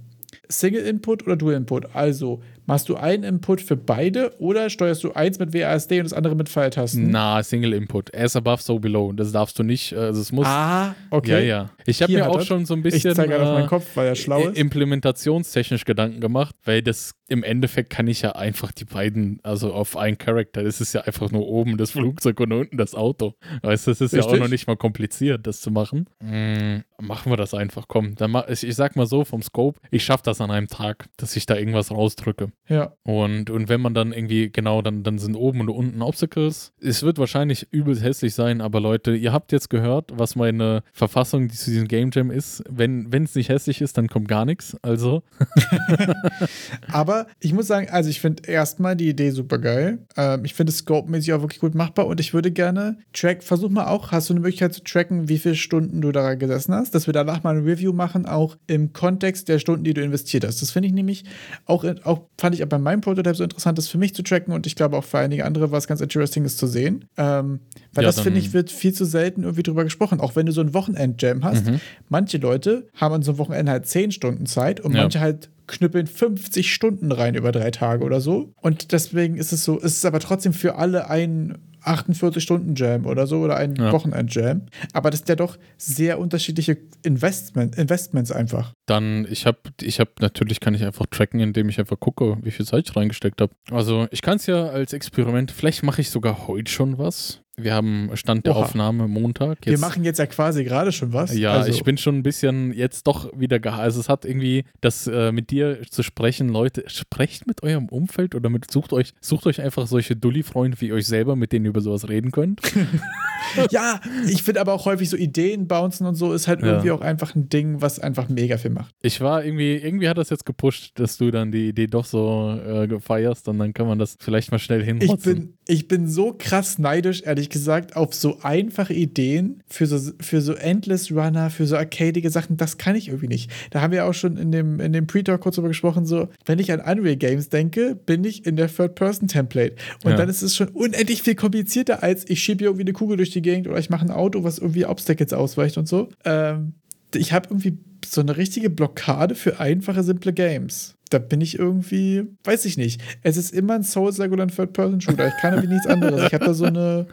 Speaker 2: Single-Input oder Dual-Input? Also, machst du einen Input für beide oder steuerst du eins mit WASD und das andere mit Pfeiltasten?
Speaker 1: Na, Single Input. As above, so below. Das darfst du nicht, äh, also es muss.
Speaker 2: Ah, okay.
Speaker 1: Ja, ja. Ich habe mir auch schon so ein
Speaker 2: Ich
Speaker 1: bisschen.
Speaker 2: zeige gerade auf
Speaker 1: äh,
Speaker 2: meinen Kopf, weil er schlau
Speaker 1: i-
Speaker 2: ist.
Speaker 1: implementationstechnisch Gedanken gemacht, weil das im Endeffekt kann ich ja einfach die beiden, also auf einen Charakter, das ist ja einfach nur oben das Flugzeug und unten das Auto. Weißt du, das ist ja auch
Speaker 2: Richtig.
Speaker 1: noch nicht mal kompliziert, das zu machen. Mm, machen wir das einfach, komm. Dann mach, ich, ich sag mal so vom Scope, ich schaffe das an einem Tag, dass ich da irgendwas rausdrücke.
Speaker 2: Ja.
Speaker 1: Und, und wenn man dann irgendwie, genau, dann, dann sind oben und unten Obstacles. Es wird wahrscheinlich übelst hässlich sein, aber Leute, ihr habt jetzt gehört, was meine Verfassung zu diesem Game Jam ist. Wenn es nicht hässlich ist, dann kommt gar nichts. Also, (laughs) (laughs)
Speaker 2: Aber ich muss sagen, also ich finde erstmal die Idee super geil. Ähm, ich finde es scope-mäßig auch wirklich gut machbar und ich würde gerne track, versuch mal auch, hast du eine Möglichkeit zu tracken, wie viele Stunden du daran gesessen hast, dass wir danach mal ein Review machen, auch im Kontext der Stunden, die du investiert hast. Das finde ich nämlich auch, auch fand ich auch bei meinem Prototype so interessant, das für mich zu tracken und ich glaube auch für einige andere war es ganz interesting, das zu sehen. Ähm, weil
Speaker 1: Ja,
Speaker 2: das finde ich wird viel zu selten irgendwie drüber gesprochen. Auch wenn du so ein Wochenend-Jam hast,
Speaker 1: Mhm.
Speaker 2: manche Leute haben an so einem Wochenende halt 10 Stunden Zeit und
Speaker 1: Ja.
Speaker 2: manche halt knüppeln 50 Stunden rein über drei Tage oder so. Und deswegen ist es so, es ist aber trotzdem für alle ein 48-Stunden-Jam oder so oder ein
Speaker 1: Ja.
Speaker 2: Wochenend-Jam. Aber das sind ja doch sehr unterschiedliche Investment, Investments einfach.
Speaker 1: dann, ich habe, ich habe, natürlich kann ich einfach tracken, indem ich einfach gucke, wie viel Zeit ich reingesteckt habe. Also, ich kann es ja als Experiment, vielleicht mache ich sogar heute schon was. Wir haben Stand der
Speaker 2: Oha.
Speaker 1: Aufnahme Montag.
Speaker 2: Wir
Speaker 1: Jetzt-
Speaker 2: machen jetzt ja quasi gerade schon was.
Speaker 1: Ja,
Speaker 2: also,
Speaker 1: ich bin schon ein bisschen jetzt doch wieder geha Also es hat irgendwie das äh, mit dir zu sprechen, Leute, sprecht mit eurem Umfeld oder mit, sucht euch, sucht euch einfach solche Dulli-Freunde wie euch selber, mit denen ihr über sowas reden könnt. (laughs)
Speaker 2: Ja, ich finde aber auch häufig so Ideen bouncen und so ist halt
Speaker 1: Ja.
Speaker 2: irgendwie auch einfach ein Ding, was einfach mega viel macht.
Speaker 1: Ich war irgendwie, irgendwie hat das jetzt gepusht, dass du dann die Idee doch so äh, feierst und dann kann man das vielleicht mal schnell
Speaker 2: Ich
Speaker 1: hinrotzen.
Speaker 2: bin, ich bin so krass neidisch, ehrlich gesagt, auf so einfache Ideen für so, für so Endless Runner, für so arcadige Sachen. Das kann ich irgendwie nicht. Da haben wir auch schon in dem, in dem Pre-Talk kurz drüber gesprochen, so, wenn ich an Unreal Games denke, bin ich in der Third-Person-Template. Und
Speaker 1: Ja.
Speaker 2: dann ist es schon unendlich viel komplizierter, als ich schiebe irgendwie eine Kugel durch die Gegend oder ich mache ein Auto, was irgendwie Obstacles ausweicht und so. Ähm, ich habe irgendwie so eine richtige Blockade für einfache, simple Games. Da bin ich irgendwie, weiß ich nicht. Es ist immer ein Souls-like oder ein Third-Person-Shooter. Ich kann irgendwie nichts anderes. Ich habe da so eine,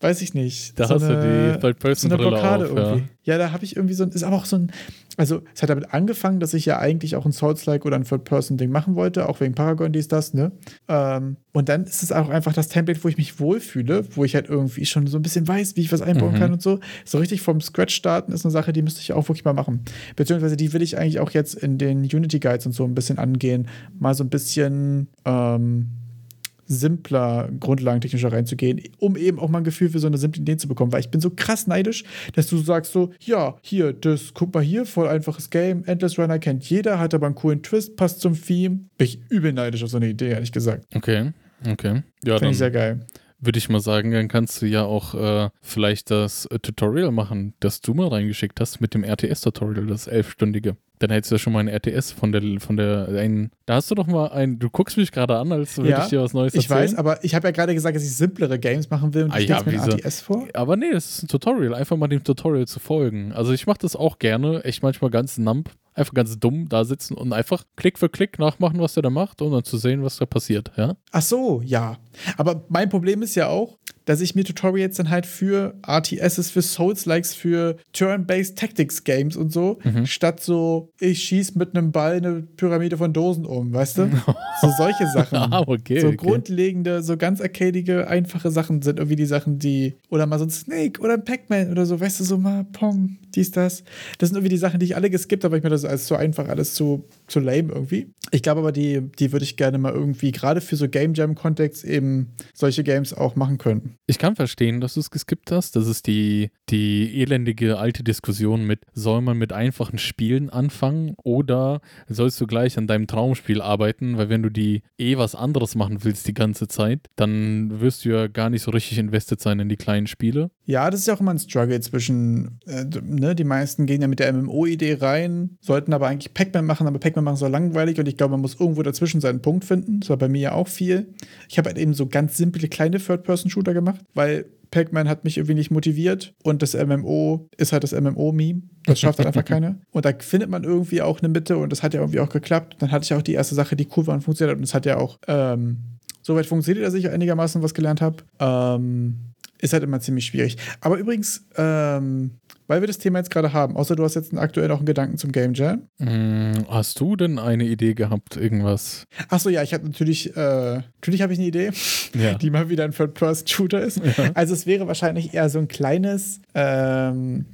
Speaker 2: weiß ich nicht.
Speaker 1: Da
Speaker 2: so
Speaker 1: hast du
Speaker 2: eine,
Speaker 1: die Third-Person-Brille
Speaker 2: so eine Blockade
Speaker 1: auf,
Speaker 2: irgendwie. Ja, da habe ich irgendwie so ein, ist aber auch so ein, also es hat damit angefangen, dass ich ja eigentlich auch ein Souls-like oder ein Third-Person-Ding machen wollte, auch wegen Paragon, dies, das, ne? Ähm, und dann ist es auch einfach das Template, wo ich mich wohlfühle, wo ich halt irgendwie schon so ein bisschen weiß, wie ich was einbauen mhm. kann und so. So richtig vom Scratch starten ist eine Sache, die müsste ich auch wirklich mal machen. Beziehungsweise die will ich eigentlich auch jetzt in den Unity Guides und so ein bisschen angehen. Mal so ein bisschen, ähm, simpler, grundlagentechnischer reinzugehen, um eben auch mal ein Gefühl für so eine simple Idee zu bekommen. Weil ich bin so krass neidisch, dass du sagst so, ja, hier, das, guck mal hier, voll einfaches Game, Endless Runner kennt jeder, hat aber einen coolen Twist, passt zum Theme. Bin ich übel neidisch auf so eine Idee, ehrlich gesagt.
Speaker 1: Okay, okay.
Speaker 2: Ja, Finde ich sehr geil
Speaker 1: würde ich mal sagen, dann kannst du ja auch äh, vielleicht das äh, Tutorial machen, das du mal reingeschickt hast mit dem RTS-Tutorial, das elfstündige. Dann hättest du ja schon mal ein RTS von der, von der, ein, da hast du doch mal ein, du guckst mich gerade an, als würde ja, ich dir was Neues
Speaker 2: erzählen. Ich weiß, aber ich habe ja gerade gesagt, dass ich simplere Games machen will und
Speaker 1: ah, ja, mir RTS vor. Aber nee, das ist ein Tutorial, einfach mal dem Tutorial zu folgen. Also ich mache das auch gerne, echt manchmal ganz numb, einfach ganz dumm da sitzen und einfach Klick für Klick nachmachen, was der da macht, um dann zu sehen, was da passiert, ja?
Speaker 2: Ach so, ja. Aber mein Problem ist ja auch, dass ich mir Tutorials dann halt für RTSs, für Souls-Likes, für Turn-Based Tactics Games und so, mhm. statt so, ich schieß mit einem Ball eine Pyramide von Dosen um, weißt du? so solche (laughs) Sachen.
Speaker 1: ah, okay.
Speaker 2: So
Speaker 1: okay.
Speaker 2: grundlegende, so ganz arcadige, einfache Sachen sind irgendwie die Sachen, die, oder mal so ein Snake oder ein Pac-Man oder so, weißt du, so mal Pong, dies, das. Das sind irgendwie die Sachen, die ich alle geskippt habe, weil ich mir das als so einfach alles zu, zu lame irgendwie. Ich glaube aber, die, die würde ich gerne mal irgendwie, gerade für so Game Jam-Kontext, eben solche Games auch machen können.
Speaker 1: Ich kann verstehen, dass du es geskippt hast. Das ist die, die elendige alte Diskussion mit, soll man mit einfachen Spielen anfangen oder sollst du gleich an deinem Traumspiel arbeiten? Weil wenn du die eh was anderes machen willst die ganze Zeit, dann wirst du ja gar nicht so richtig invested sein in die kleinen Spiele.
Speaker 2: Ja, das ist ja auch immer ein Struggle zwischen, äh, ne, die meisten gehen ja mit der MMO-Idee rein, sollten aber eigentlich Pac-Man machen, aber Pac-Man machen so langweilig und ich glaube, man muss irgendwo dazwischen seinen Punkt finden. Das war bei mir ja auch viel. Ich habe halt eben so ganz simple kleine Third-Person-Shooter gemacht, weil Pac-Man hat mich irgendwie nicht motiviert und das MMO ist halt das MMO-Meme. Das schafft halt einfach (laughs) keiner. Und da findet man irgendwie auch eine Mitte und das hat ja irgendwie auch geklappt. Dann hatte ich auch die erste Sache, die cool war und funktioniert hat und es hat ja auch ähm, soweit funktioniert, dass ich einigermaßen was gelernt habe. Ähm, ist halt immer ziemlich schwierig. Aber übrigens, ähm, weil wir das Thema jetzt gerade haben, außer du hast jetzt aktuell noch einen Gedanken zum Game Jam.
Speaker 1: Mm, hast du denn eine Idee gehabt, irgendwas?
Speaker 2: Achso, ja, ich habe natürlich, äh, natürlich habe ich eine Idee, ja. (laughs) die mal wieder ein Third-Person-Shooter ist. Ja. Also es wäre wahrscheinlich eher so ein kleines, ähm,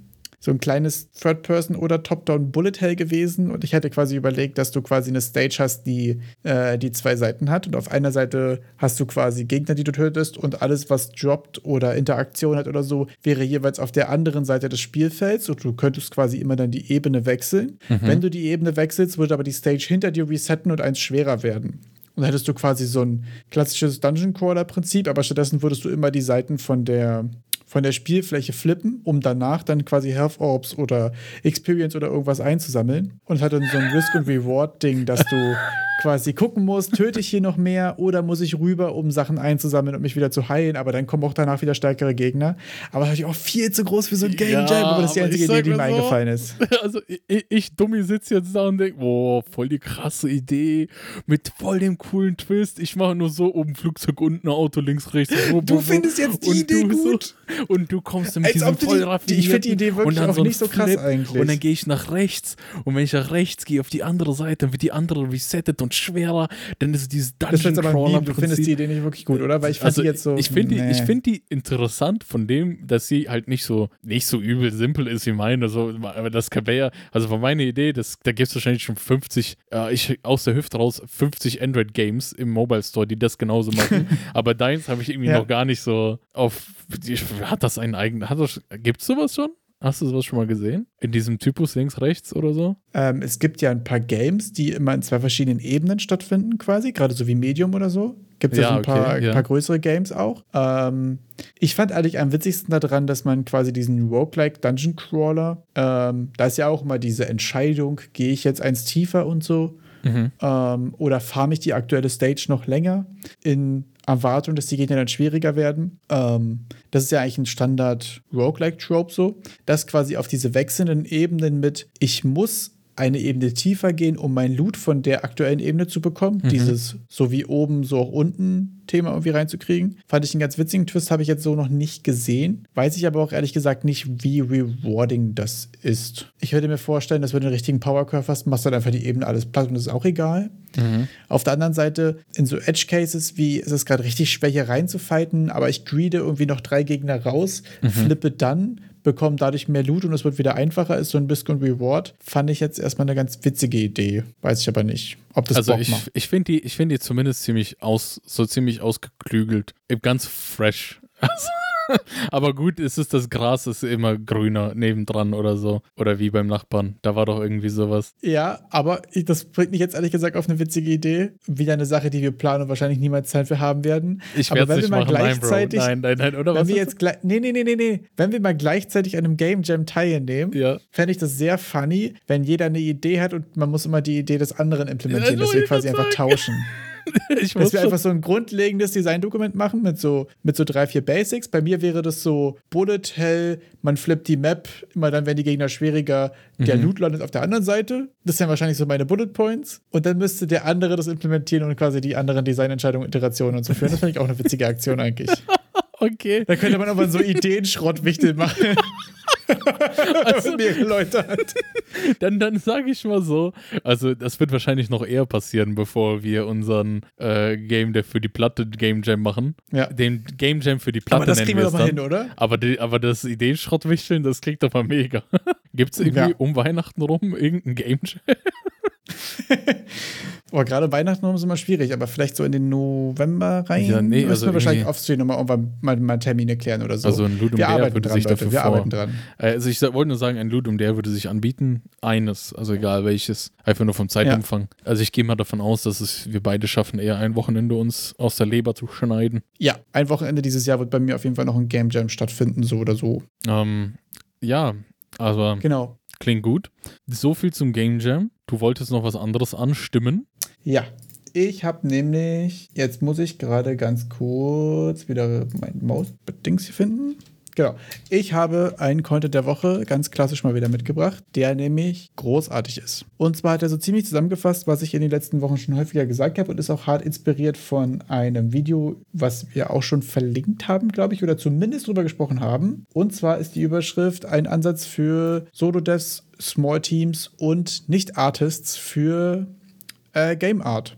Speaker 2: so ein kleines Third-Person- oder Top-Down-Bullet-Hell gewesen. Und ich hätte quasi überlegt, dass du quasi eine Stage hast, die, äh, die zwei Seiten hat. Und auf einer Seite hast du quasi Gegner, die du tötest. Und alles, was droppt oder Interaktion hat oder so, wäre jeweils auf der anderen Seite des Spielfelds. Und du könntest quasi immer dann die Ebene wechseln. Mhm. Wenn du die Ebene wechselst, würde aber die Stage hinter dir resetten und eins schwerer werden. Und dann hättest du quasi so ein klassisches Dungeon Crawler-Prinzip, aber stattdessen würdest du immer die Seiten von der von der Spielfläche flippen, um danach dann quasi Health Orbs oder Experience oder irgendwas einzusammeln. Und es hat dann so ein Risk- and Reward-Ding, dass du (laughs) quasi gucken muss, töte ich hier noch mehr oder muss ich rüber, um Sachen einzusammeln und mich wieder zu heilen, aber dann kommen auch danach wieder stärkere Gegner. Aber das ist auch viel zu groß für so ein Game Jam, ja, aber das ist die einzige Idee, die mir so, eingefallen ist. (laughs)
Speaker 1: Also ich, ich Dummi, sitze jetzt da und denke, boah, voll die krasse Idee mit voll dem coolen Twist. Ich mache nur so oben Flugzeug unten, Auto links, rechts.
Speaker 2: So, du findest jetzt die Idee gut. (laughs)
Speaker 1: So, und du kommst mit diesem voll
Speaker 2: die, Ich finde die Idee wirklich auch so nicht so krass Flip, eigentlich.
Speaker 1: Und dann gehe ich nach rechts und wenn ich nach rechts gehe auf die andere Seite, dann wird die andere resettet und schwerer, dann ist es dieses
Speaker 2: Dungeon Crawler. Du findest die Idee nicht wirklich gut, oder? Weil ich also, die jetzt so.
Speaker 1: Ich finde nee. die, find die interessant von dem, dass sie halt nicht so nicht so übel simpel ist wie meine. So, das Cabella, also von meiner Idee, das, da gibt es wahrscheinlich schon 50, äh, ich aus der Hüfte raus 50 Android-Games im Mobile Store, die das genauso machen. (laughs) Aber deins habe ich irgendwie ja. noch gar nicht so auf. Hat das einen eigenen. Gibt es sowas schon? Hast du sowas schon mal gesehen? In diesem Typus links, rechts oder so?
Speaker 2: Ähm, es gibt ja ein paar Games, die immer in zwei verschiedenen Ebenen stattfinden, quasi, gerade so wie Medium oder so. Gibt es ja, so ein paar, okay, ja. paar, größere Games auch. Ähm, ich fand eigentlich am witzigsten daran, dass man quasi diesen Roguelike Dungeon Crawler, ähm, da ist ja auch immer diese Entscheidung, gehe ich jetzt eins tiefer und so. Mhm. Ähm, oder farme ich die aktuelle Stage noch länger in Erwartung, dass die Gegner dann schwieriger werden. Ähm, das ist ja eigentlich ein Standard Roguelike-Trope so, dass quasi auf diese wechselnden Ebenen mit ich muss eine Ebene tiefer gehen, um mein Loot von der aktuellen Ebene zu bekommen. Mhm. Dieses so wie oben, so auch unten Thema irgendwie reinzukriegen. Fand ich einen ganz witzigen Twist, habe ich jetzt so noch nicht gesehen. Weiß ich aber auch ehrlich gesagt nicht, wie rewarding das ist. Ich würde mir vorstellen, dass wenn du den richtigen Power Curve hast, machst du dann einfach die Ebene alles platt und das ist auch egal. Mhm. Auf der anderen Seite, in so Edge Cases, wie ist es gerade richtig schwer hier reinzufighten, aber ich greede irgendwie noch drei Gegner raus, mhm. flippe dann bekommen dadurch mehr Loot und es wird wieder einfacher, ist so ein bisschen Reward. Fand ich jetzt erstmal eine ganz witzige Idee. Weiß ich aber nicht, ob das
Speaker 1: Also
Speaker 2: Bock
Speaker 1: ich,
Speaker 2: macht.
Speaker 1: ich finde die, ich find die zumindest ziemlich aus, so ziemlich ausgeklügelt. Ganz fresh. (laughs) Also, aber gut, ist es das Gras ist immer grüner nebendran oder so. Oder wie beim Nachbarn. Da war doch irgendwie sowas.
Speaker 2: Ja, aber ich, das bringt mich jetzt ehrlich gesagt auf eine witzige Idee. Wieder eine Sache, die wir planen und wahrscheinlich niemals Zeit für haben werden.
Speaker 1: Ich
Speaker 2: aber
Speaker 1: werde
Speaker 2: wenn
Speaker 1: es
Speaker 2: wir
Speaker 1: nicht
Speaker 2: mal
Speaker 1: machen. Nein,
Speaker 2: gleichzeitig,
Speaker 1: Nein, nein, nein. Oder
Speaker 2: wenn
Speaker 1: was?
Speaker 2: wir
Speaker 1: ist
Speaker 2: jetzt gleich, nee, nee, nee, nee, nee, wenn wir mal gleichzeitig an einem Game Jam teilnehmen,
Speaker 1: Ja.
Speaker 2: fände ich das sehr funny, wenn jeder eine Idee hat und man muss immer die Idee des anderen implementieren,
Speaker 1: Ja,
Speaker 2: dass wir quasi einfach tauschen. (laughs) (laughs)
Speaker 1: ich
Speaker 2: Dass wir einfach so ein grundlegendes Designdokument machen mit so, mit so drei, vier Basics. Bei mir wäre das so Bullet Hell, man flippt die Map, immer dann werden die Gegner schwieriger, der
Speaker 1: Mhm.
Speaker 2: Loot landet auf der anderen Seite. Das wären wahrscheinlich so meine Bullet Points. Und dann müsste der andere das implementieren und quasi die anderen Designentscheidungen, Iterationen und so führen. Das finde ich auch eine witzige Aktion eigentlich. (laughs)
Speaker 1: okay.
Speaker 2: Da könnte man aber so Ideenschrottwichtel machen. (laughs) (laughs) also, mehrere Leute hat. (laughs)
Speaker 1: Dann, dann sage ich mal so, also das wird wahrscheinlich noch eher passieren, bevor wir unseren äh, Game, der für die Platte Game Jam machen.
Speaker 2: Ja.
Speaker 1: Den Game Jam für die Platte
Speaker 2: Aber das
Speaker 1: nennen
Speaker 2: kriegen wir doch mal
Speaker 1: dann.
Speaker 2: hin, oder?
Speaker 1: Aber, die, aber das Ideenschrottwichteln, das klingt doch mal mega. (laughs) Gibt es irgendwie
Speaker 2: Ja.
Speaker 1: um Weihnachten rum irgendein Game Jam? (laughs)
Speaker 2: Boah, gerade Weihnachten rum ist immer schwierig, aber vielleicht so in den November rein.
Speaker 1: Ja, nee,
Speaker 2: Müssen
Speaker 1: also
Speaker 2: wir wahrscheinlich offstream nochmal irgendwann mal, mal Termine klären oder so.
Speaker 1: Also ein Ludum
Speaker 2: wir
Speaker 1: Dare würde
Speaker 2: dran,
Speaker 1: sich
Speaker 2: Leute.
Speaker 1: dafür
Speaker 2: Wir
Speaker 1: vor.
Speaker 2: arbeiten dran.
Speaker 1: Äh, Also ich wollte nur sagen, ein Ludum Dare würde sich anbieten. Eines, also egal welches. Einfach nur vom Zeitumfang. Also ich gehe mal davon aus, dass es wir beide schaffen, eher ein Wochenende uns aus der Leber zu schneiden.
Speaker 2: Ja, ein Wochenende dieses Jahr wird bei mir auf jeden Fall noch ein Game Jam stattfinden, so oder so.
Speaker 1: Ähm, ja, aber
Speaker 2: Genau.
Speaker 1: Klingt gut. So viel zum Game Jam. Du wolltest noch was anderes anstimmen.
Speaker 2: Ja. Ich habe nämlich, jetzt muss ich gerade ganz kurz wieder mein Mausdings hier finden. Genau. Ich habe einen Content der Woche ganz klassisch mal wieder mitgebracht, der nämlich großartig ist. Und zwar hat er so ziemlich zusammengefasst, was ich in den letzten Wochen schon häufiger gesagt habe und ist auch hart inspiriert von einem Video, was wir auch schon verlinkt haben, glaube ich, oder zumindest drüber gesprochen haben. Und zwar ist die Überschrift ein Ansatz für Solo-Devs, Small Teams und Nicht-Artists für äh, Game Art.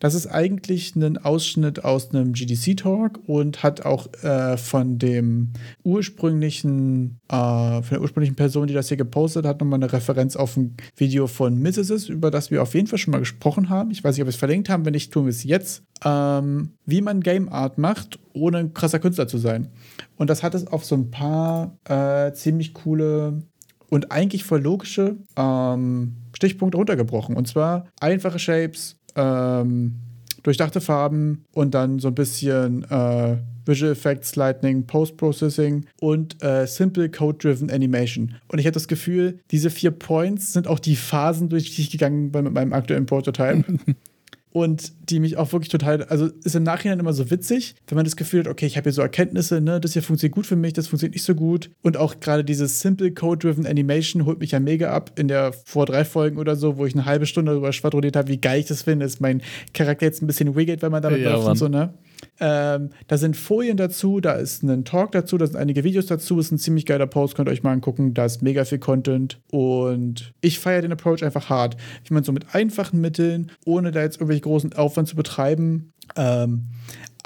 Speaker 2: Das ist eigentlich ein Ausschnitt aus einem GDC-Talk und hat auch äh, von dem ursprünglichen, äh, von der ursprünglichen Person, die das hier gepostet hat, nochmal eine Referenz auf ein Video von Mrs., über das wir auf jeden Fall schon mal gesprochen haben. Ich weiß nicht, ob wir es verlinkt haben, wenn nicht, tun wir es jetzt. Ähm, wie man Game Art macht, ohne ein krasser Künstler zu sein. Und das hat es auf so ein paar äh, ziemlich coole und eigentlich voll logische ähm, Stichpunkte runtergebrochen. Und zwar einfache Shapes, ähm, durchdachte Farben und dann so ein bisschen äh, Visual Effects, Lightning, Post-Processing und äh, Simple Code-Driven Animation. Und ich habe das Gefühl, diese vier Points sind auch die Phasen, durch die ich gegangen bin mit meinem aktuellen Prototype. (laughs) und die mich auch wirklich total, also ist im Nachhinein immer so witzig, wenn man das Gefühl hat, okay, ich habe hier so Erkenntnisse, ne, das hier funktioniert gut für mich, das funktioniert nicht so gut. Und auch gerade dieses Simple Code-Driven Animation holt mich ja mega ab in der vor drei Folgen oder so, wo ich eine halbe Stunde darüber schwadroniert habe, wie geil ich das finde, ist mein Charakter jetzt ein bisschen wigged, wenn man damit
Speaker 1: Ja,
Speaker 2: läuft und so, ne? Ähm, da sind Folien dazu, da ist ein Talk dazu, da sind einige Videos dazu, ist ein ziemlich geiler Post, könnt ihr euch mal angucken, da ist mega viel Content und ich feiere den Approach einfach hart, wie man so mit einfachen Mitteln, ohne da jetzt irgendwelche großen Aufwand zu betreiben, ähm,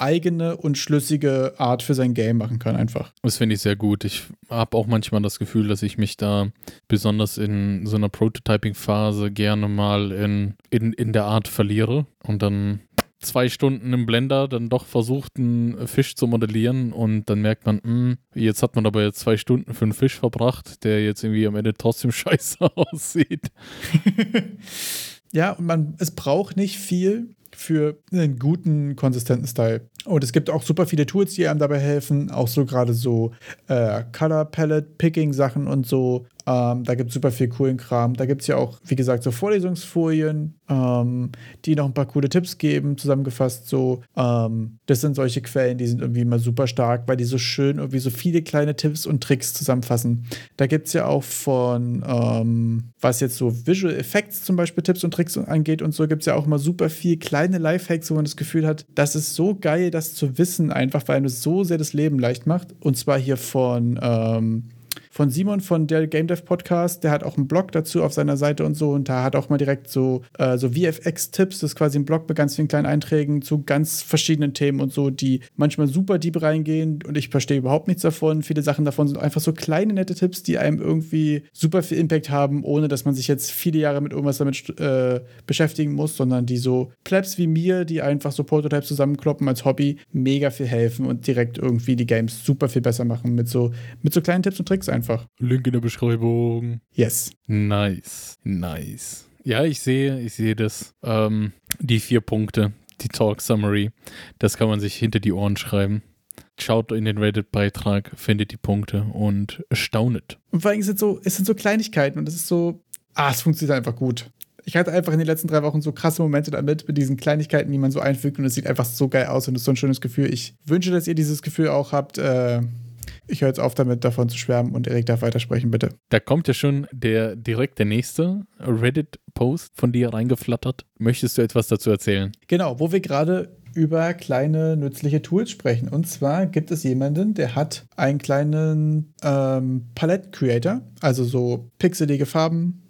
Speaker 2: eigene und schlüssige Art für sein Game machen kann einfach.
Speaker 1: Das finde ich sehr gut. Ich habe auch manchmal das Gefühl, dass ich mich da besonders in so einer Prototyping-Phase gerne mal in, in, in der Art verliere und dann zwei Stunden im Blender dann doch versucht, einen Fisch zu modellieren und dann merkt man, hm, jetzt hat man aber jetzt zwei Stunden für einen Fisch verbracht, der jetzt irgendwie am Ende trotzdem (laughs) scheiße aussieht. (laughs)
Speaker 2: Ja, und man, es braucht nicht viel für einen guten, konsistenten Style. Und es gibt auch super viele Tools, die einem dabei helfen, auch so gerade so äh, Color Palette, Picking Sachen und so. Ähm, da gibt es super viel coolen Kram. Da gibt es ja auch, wie gesagt, so Vorlesungsfolien, ähm, die noch ein paar coole Tipps geben, zusammengefasst so. Ähm, das sind solche Quellen, die sind irgendwie immer super stark, weil die so schön irgendwie so viele kleine Tipps und Tricks zusammenfassen. Da gibt es ja auch von, ähm, was jetzt so Visual Effects zum Beispiel Tipps und Tricks angeht und so, gibt es ja auch immer super viel kleine Lifehacks, wo man das Gefühl hat, das ist so geil, das zu wissen, einfach weil es so sehr das Leben leicht macht. Und zwar hier von ähm, von Simon von der Game Dev Podcast. Der hat auch einen Blog dazu auf seiner Seite und so. Und da hat auch mal direkt so, äh, so VFX-Tipps. Das ist quasi ein Blog mit ganz vielen kleinen Einträgen zu ganz verschiedenen Themen und so, die manchmal super deep reingehen. Und ich verstehe überhaupt nichts davon. Viele Sachen davon sind einfach so kleine, nette Tipps, die einem irgendwie super viel Impact haben, ohne dass man sich jetzt viele Jahre mit irgendwas damit äh, beschäftigen muss, sondern die so Plebs wie mir, die einfach so Prototypes zusammenkloppen als Hobby, mega viel helfen und direkt irgendwie die Games super viel besser machen mit so, mit so kleinen Tipps und Tricks einfach einfach.
Speaker 1: Link in der Beschreibung.
Speaker 2: Yes.
Speaker 1: Nice. Nice. Ja, ich sehe, ich sehe das. Ähm, die vier Punkte, die Talk Summary, das kann man sich hinter die Ohren schreiben. Schaut in den Reddit-Beitrag, findet die Punkte und staunet.
Speaker 2: Und vor allem sind so, es sind so Kleinigkeiten und es ist so, ah, es funktioniert einfach gut. Ich hatte einfach in den letzten drei Wochen so krasse Momente damit, mit diesen Kleinigkeiten, die man so einfügt und es sieht einfach so geil aus und es ist so ein schönes Gefühl. Ich wünsche, dass ihr dieses Gefühl auch habt, äh, ich höre jetzt auf damit, davon zu schwärmen und Erik darf weitersprechen, bitte.
Speaker 1: Da kommt ja schon der direkt der nächste Reddit-Post von dir reingeflattert. Möchtest du etwas dazu erzählen?
Speaker 2: Genau, wo wir gerade über kleine nützliche Tools sprechen. Und zwar gibt es jemanden, der hat einen kleinen ähm, Palette-Creator, also so pixelige Farben,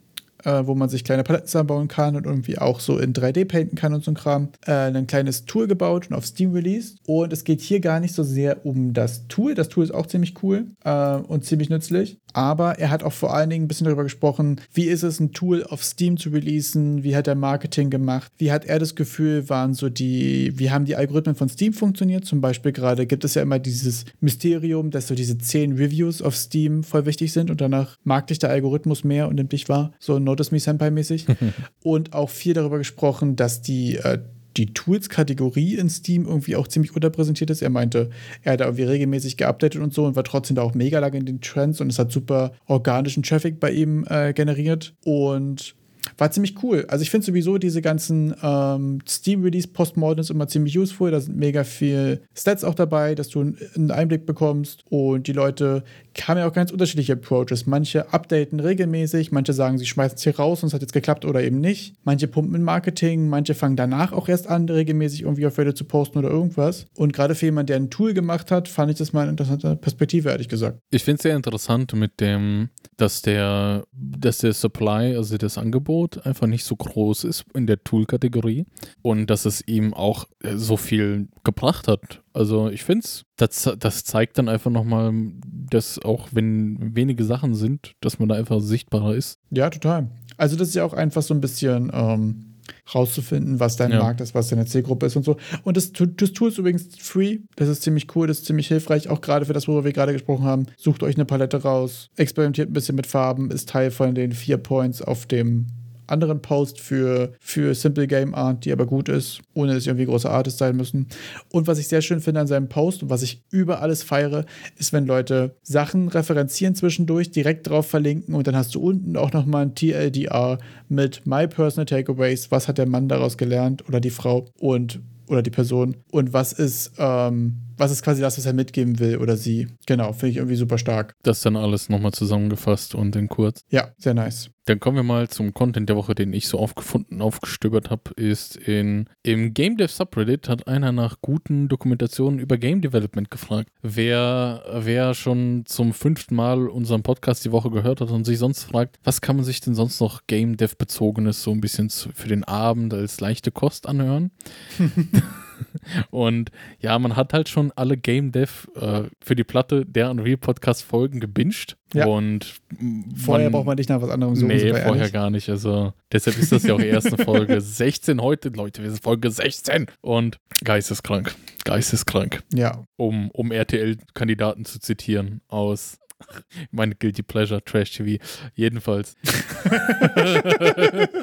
Speaker 2: äh, wo man sich kleine Paletten zusammenbauen kann und irgendwie auch so in 3D painten kann und so ein Kram. Äh, ein kleines Tool gebaut und auf Steam released. Und es geht hier gar nicht so sehr um das Tool. Das Tool ist auch ziemlich cool äh, und ziemlich nützlich. Aber er hat auch vor allen Dingen ein bisschen darüber gesprochen, wie ist es, ein Tool auf Steam zu releasen, wie hat er Marketing gemacht, wie hat er das Gefühl, waren so die, wie haben die Algorithmen von Steam funktioniert? Zum Beispiel gerade gibt es ja immer dieses Mysterium, dass so diese zehn Reviews auf Steam voll wichtig sind und danach mag dich der Algorithmus mehr und nimmt dich wahr. So Notice Me Senpai-mäßig. (laughs) und auch viel darüber gesprochen, dass die äh, die Tools-Kategorie in Steam irgendwie auch ziemlich unterpräsentiert ist. Er meinte, er hat da irgendwie regelmäßig geupdatet und so und war trotzdem da auch mega lange in den Trends und es hat super organischen Traffic bei ihm äh, generiert. Und war ziemlich cool. Also ich finde sowieso diese ganzen ähm, Steam-Release Postmortems immer ziemlich useful. Da sind mega viel Stats auch dabei, dass du einen Einblick bekommst. Und die Leute haben ja auch ganz unterschiedliche Approaches. Manche updaten regelmäßig, manche sagen, sie schmeißen es hier raus und es hat jetzt geklappt oder eben nicht. Manche pumpen in Marketing, manche fangen danach auch erst an, regelmäßig irgendwie auf Reddit zu posten oder irgendwas. Und gerade für jemanden, der ein Tool gemacht hat, fand ich das mal eine interessante Perspektive, ehrlich gesagt.
Speaker 1: Ich finde es sehr interessant mit dem, dass der, dass der Supply, also das Angebot, einfach nicht so groß ist in der Tool-Kategorie und dass es ihm auch äh, so viel gebracht hat. Also ich finde es, das, das zeigt dann einfach nochmal, dass auch wenn wenige Sachen sind, dass man da einfach sichtbarer ist.
Speaker 2: Ja, total. Also das ist ja auch einfach so ein bisschen ähm, rauszufinden, was dein ja. Markt ist, was deine Zielgruppe ist und so. Und das, das Tool ist übrigens free. Das ist ziemlich cool, das ist ziemlich hilfreich, auch gerade für das, worüber wir gerade gesprochen haben. Sucht euch eine Palette raus, experimentiert ein bisschen mit Farben, ist Teil von den vier Points auf dem anderen Post für, für Simple Game Art, die aber gut ist, ohne dass sie irgendwie große Artists sein müssen. Und was ich sehr schön finde an seinem Post und was ich über alles feiere, ist, wenn Leute Sachen referenzieren zwischendurch, direkt drauf verlinken und dann hast du unten auch nochmal ein TLDR mit My Personal Takeaways, was hat der Mann daraus gelernt oder die Frau und oder die Person und was ist, ähm, was ist quasi das, was er mitgeben will oder sie. Genau, finde ich irgendwie super stark.
Speaker 1: Das dann alles nochmal zusammengefasst und in kurz.
Speaker 2: Ja, sehr nice.
Speaker 1: Dann kommen wir mal zum Content der Woche, den ich so aufgefunden, aufgestöbert habe, ist in im Game Dev Subreddit hat einer nach guten Dokumentationen über Game Development gefragt. Wer, wer schon zum fünften Mal unseren Podcast die Woche gehört hat und sich sonst fragt, was kann man sich denn sonst noch Game Dev bezogenes so ein bisschen für den Abend als leichte Kost anhören? (laughs) (laughs) Und ja, man hat halt schon alle Game Dev äh, für die Platte der Unreal Podcast Folgen gebinged. Ja. Und
Speaker 2: vorher man, braucht man nicht nach was anderem suchen.
Speaker 1: Nee, vorher ehrlich. gar nicht. Also deshalb ist das ja auch die erste Folge (laughs) 16 heute. Leute, wir sind Folge 16 und geisteskrank. Geisteskrank.
Speaker 2: Ja.
Speaker 1: Um, um RTL-Kandidaten zu zitieren aus Meine Guilty Pleasure Trash TV. Jedenfalls. (laughs)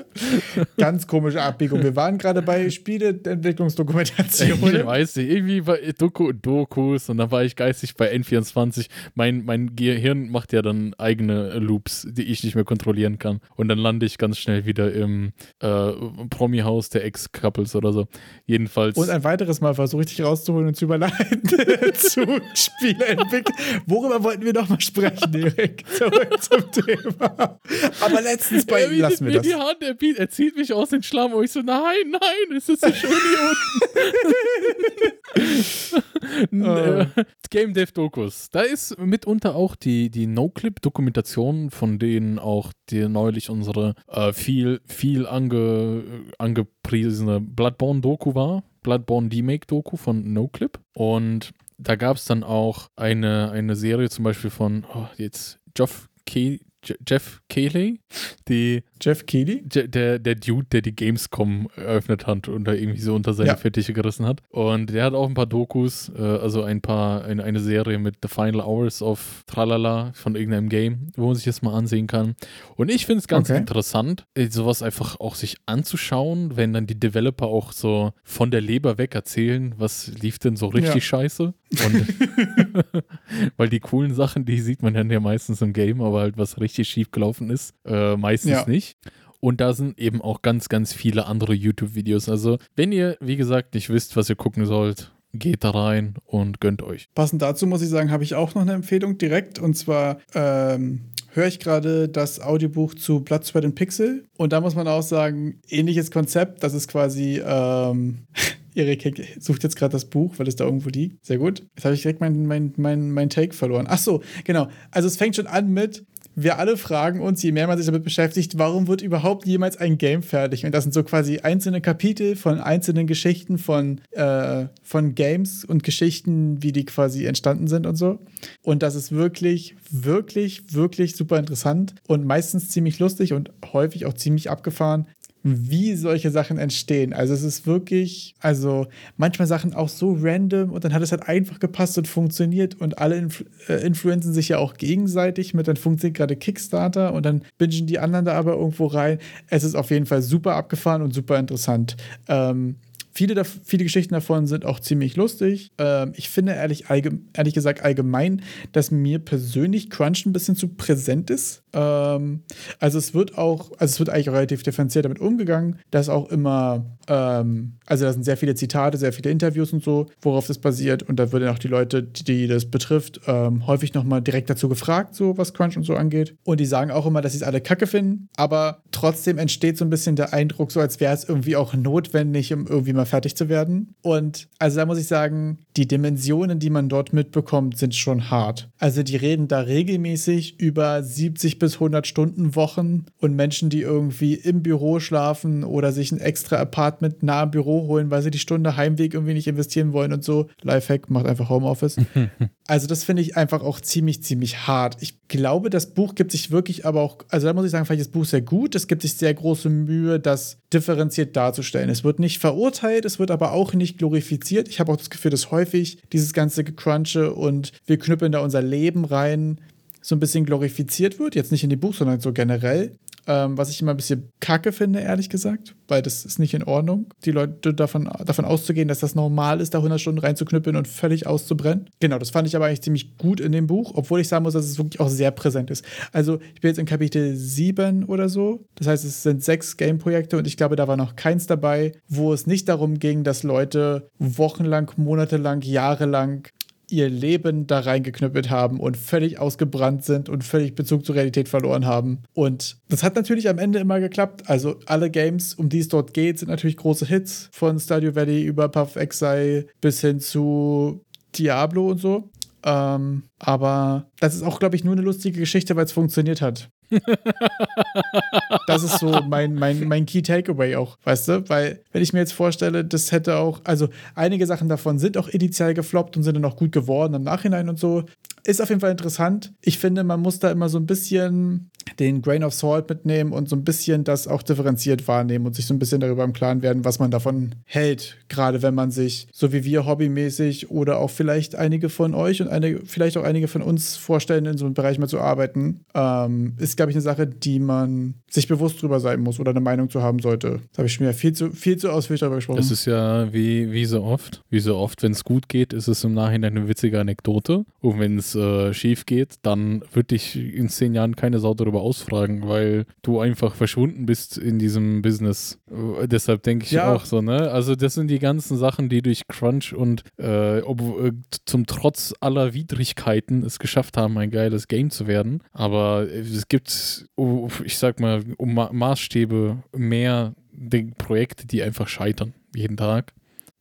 Speaker 2: Ganz komische Abbiegung. Wir waren gerade bei Spieleentwicklungsdokumentation.
Speaker 1: Ich weiß nicht, irgendwie war Doku, Dokus und dann war ich geistig bei N24. Mein, mein Gehirn macht ja dann eigene Loops, die ich nicht mehr kontrollieren kann. Und dann lande ich ganz schnell wieder im äh, Promi-Haus der Ex-Couples oder so. Jedenfalls.
Speaker 2: Und ein weiteres Mal versuche ich dich rauszuholen und zu überleiten (laughs) zu Spieleentwicklung. Worüber wollten wir noch mal sprechen, Erik? (laughs) Zurück zum Thema. Aber letztens bei ihm lassen wir
Speaker 1: mir
Speaker 2: das.
Speaker 1: die Hand, er, biet- er zieht mich aus dem Schlamm und ich so, nein, nein, es ist so schön hier unten. (laughs) Äh, Game Dev Dokus. Da ist mitunter auch die, die No-Clip-Dokumentation, von denen auch die neulich unsere äh, viel, viel ange, angepriesene Bloodborne-Doku war. Bloodborne Remake-Doku von No-Clip. Und da gab es dann auch eine, eine Serie zum Beispiel von, oh, jetzt Jeff, Ke Je- Jeff Keighley, die
Speaker 2: Jeff Keighley?
Speaker 1: der, der, Dude, der die Gamescom eröffnet hat und da irgendwie so unter seine
Speaker 2: Ja.
Speaker 1: Fittiche gerissen hat. Und der hat auch ein paar Dokus, äh, also ein paar, eine, eine Serie mit The Final Hours of Tralala von irgendeinem Game, wo man sich das mal ansehen kann. Und ich finde es ganz
Speaker 2: Okay.
Speaker 1: interessant, äh, sowas einfach auch sich anzuschauen, wenn dann die Developer auch so von der Leber weg erzählen, was lief denn so richtig
Speaker 2: Ja.
Speaker 1: scheiße. Und (laughs) weil die coolen Sachen, die sieht man dann ja meistens im Game, aber halt was richtig schief gelaufen ist, äh, meistens
Speaker 2: Ja.
Speaker 1: nicht. Und da sind eben auch ganz, ganz viele andere YouTube-Videos. Also, wenn ihr, wie gesagt, nicht wisst, was ihr gucken sollt, geht da rein und gönnt euch.
Speaker 2: Passend dazu muss ich sagen, habe ich auch noch eine Empfehlung direkt. Und zwar ähm, höre ich gerade das Audiobuch zu Blood, Sweat and Pixel. Und da muss man auch sagen, ähnliches Konzept. Das ist quasi, ähm, (laughs) Erik sucht jetzt gerade das Buch, weil es da irgendwo liegt. Sehr gut. Jetzt habe ich direkt mein, mein, mein, mein Take verloren. Ach so, genau. Also es fängt schon an mit, wir alle fragen uns, je mehr man sich damit beschäftigt, warum wird überhaupt jemals ein Game fertig? Und das sind so quasi einzelne Kapitel von einzelnen Geschichten von, äh, von Games und Geschichten, wie die quasi entstanden sind und so. Und das ist wirklich, wirklich, wirklich super interessant und meistens ziemlich lustig und häufig auch ziemlich abgefahren wie solche Sachen entstehen. Also es ist wirklich, also manchmal Sachen auch so random und dann hat es halt einfach gepasst und funktioniert und alle Influ äh, influenzen sich ja auch gegenseitig mit, dann funktioniert gerade Kickstarter und dann bingen die anderen da aber irgendwo rein. Es ist auf jeden Fall super abgefahren und super interessant. Ähm, Viele, viele Geschichten davon sind auch ziemlich lustig. Ähm, ich finde ehrlich, ehrlich gesagt allgemein, dass mir persönlich Crunch ein bisschen zu präsent ist. Ähm, also es wird auch, also es wird eigentlich relativ differenziert damit umgegangen, dass auch immer, ähm, also da sind sehr viele Zitate, sehr viele Interviews und so, worauf das basiert. Und da würden auch die Leute, die, die das betrifft, ähm, häufig nochmal direkt dazu gefragt, so was Crunch und so angeht. Und die sagen auch immer, dass sie es alle kacke finden, aber trotzdem entsteht so ein bisschen der Eindruck, so als wäre es irgendwie auch notwendig, um irgendwie mal fertig zu werden. Und also da muss ich sagen, die Dimensionen, die man dort mitbekommt, sind schon hart. Also die reden da regelmäßig über 70 bis 100 Stunden Wochen und Menschen, die irgendwie im Büro schlafen oder sich ein extra Apartment nah am Büro holen, weil sie die Stunde Heimweg irgendwie nicht investieren wollen und so. Lifehack macht einfach Homeoffice. (laughs) Also das finde ich einfach auch ziemlich, ziemlich hart. Ich glaube, das Buch gibt sich wirklich aber auch, also da muss ich sagen, vielleicht ist das Buch sehr gut. Es gibt sich sehr große Mühe, das differenziert darzustellen. Es wird nicht verurteilt, es wird aber auch nicht glorifiziert. Ich habe auch das Gefühl, dass häufig dieses ganze Gecrunche und wir knüppeln da unser Leben rein so ein bisschen glorifiziert wird. Jetzt nicht in dem Buch, sondern so generell. Ähm, was ich immer ein bisschen kacke finde, ehrlich gesagt, weil das ist nicht in Ordnung, die Leute davon, davon auszugehen, dass das normal ist, da 100 Stunden reinzuknüppeln und völlig auszubrennen. Genau, das fand ich aber eigentlich ziemlich gut in dem Buch, obwohl ich sagen muss, dass es wirklich auch sehr präsent ist. Also, ich bin jetzt in Kapitel 7 oder so. Das heißt, es sind sechs Game-Projekte und ich glaube, da war noch keins dabei, wo es nicht darum ging, dass Leute wochenlang, monatelang, jahrelang ihr Leben da reingeknüppelt haben und völlig ausgebrannt sind und völlig Bezug zur Realität verloren haben. Und das hat natürlich am Ende immer geklappt. Also alle Games, um die es dort geht, sind natürlich große Hits von Stardew Valley über Puff Exile bis hin zu Diablo und so. Ähm, aber das ist auch, glaube ich, nur eine lustige Geschichte, weil es funktioniert hat. Das ist so mein, mein, mein Key Takeaway auch, weißt du? Weil, wenn ich mir jetzt vorstelle, das hätte auch, also einige Sachen davon sind auch initial gefloppt und sind dann auch gut geworden im Nachhinein und so. Ist auf jeden Fall interessant. Ich finde, man muss da immer so ein bisschen den Grain of Salt mitnehmen und so ein bisschen das auch differenziert wahrnehmen und sich so ein bisschen darüber im Klaren werden, was man davon hält. Gerade wenn man sich, so wie wir hobbymäßig oder auch vielleicht einige von euch und eine, vielleicht auch einige von uns vorstellen, in so einem Bereich mal zu arbeiten, ähm, ist, glaube ich, eine Sache, die man sich bewusst drüber sein muss oder eine Meinung zu haben sollte. Das habe ich wieder viel zu, viel zu ausführlich darüber gesprochen.
Speaker 1: Das ist ja wie, wie so oft. Wie so oft, wenn es gut geht, ist es im Nachhinein eine witzige Anekdote. Und wenn es äh, schief geht, dann wird dich in zehn Jahren keine Sau darüber ausfragen, weil du einfach verschwunden bist in diesem Business. Äh, deshalb denke ich
Speaker 2: Ja.
Speaker 1: auch so, ne? Also das sind die ganzen Sachen, die durch Crunch und äh, ob, äh, zum Trotz aller Widrigkeiten es geschafft haben, ein geiles Game zu werden. Aber es gibt, ich sag mal, um Ma Maßstäbe mehr die Projekte, die einfach scheitern jeden Tag,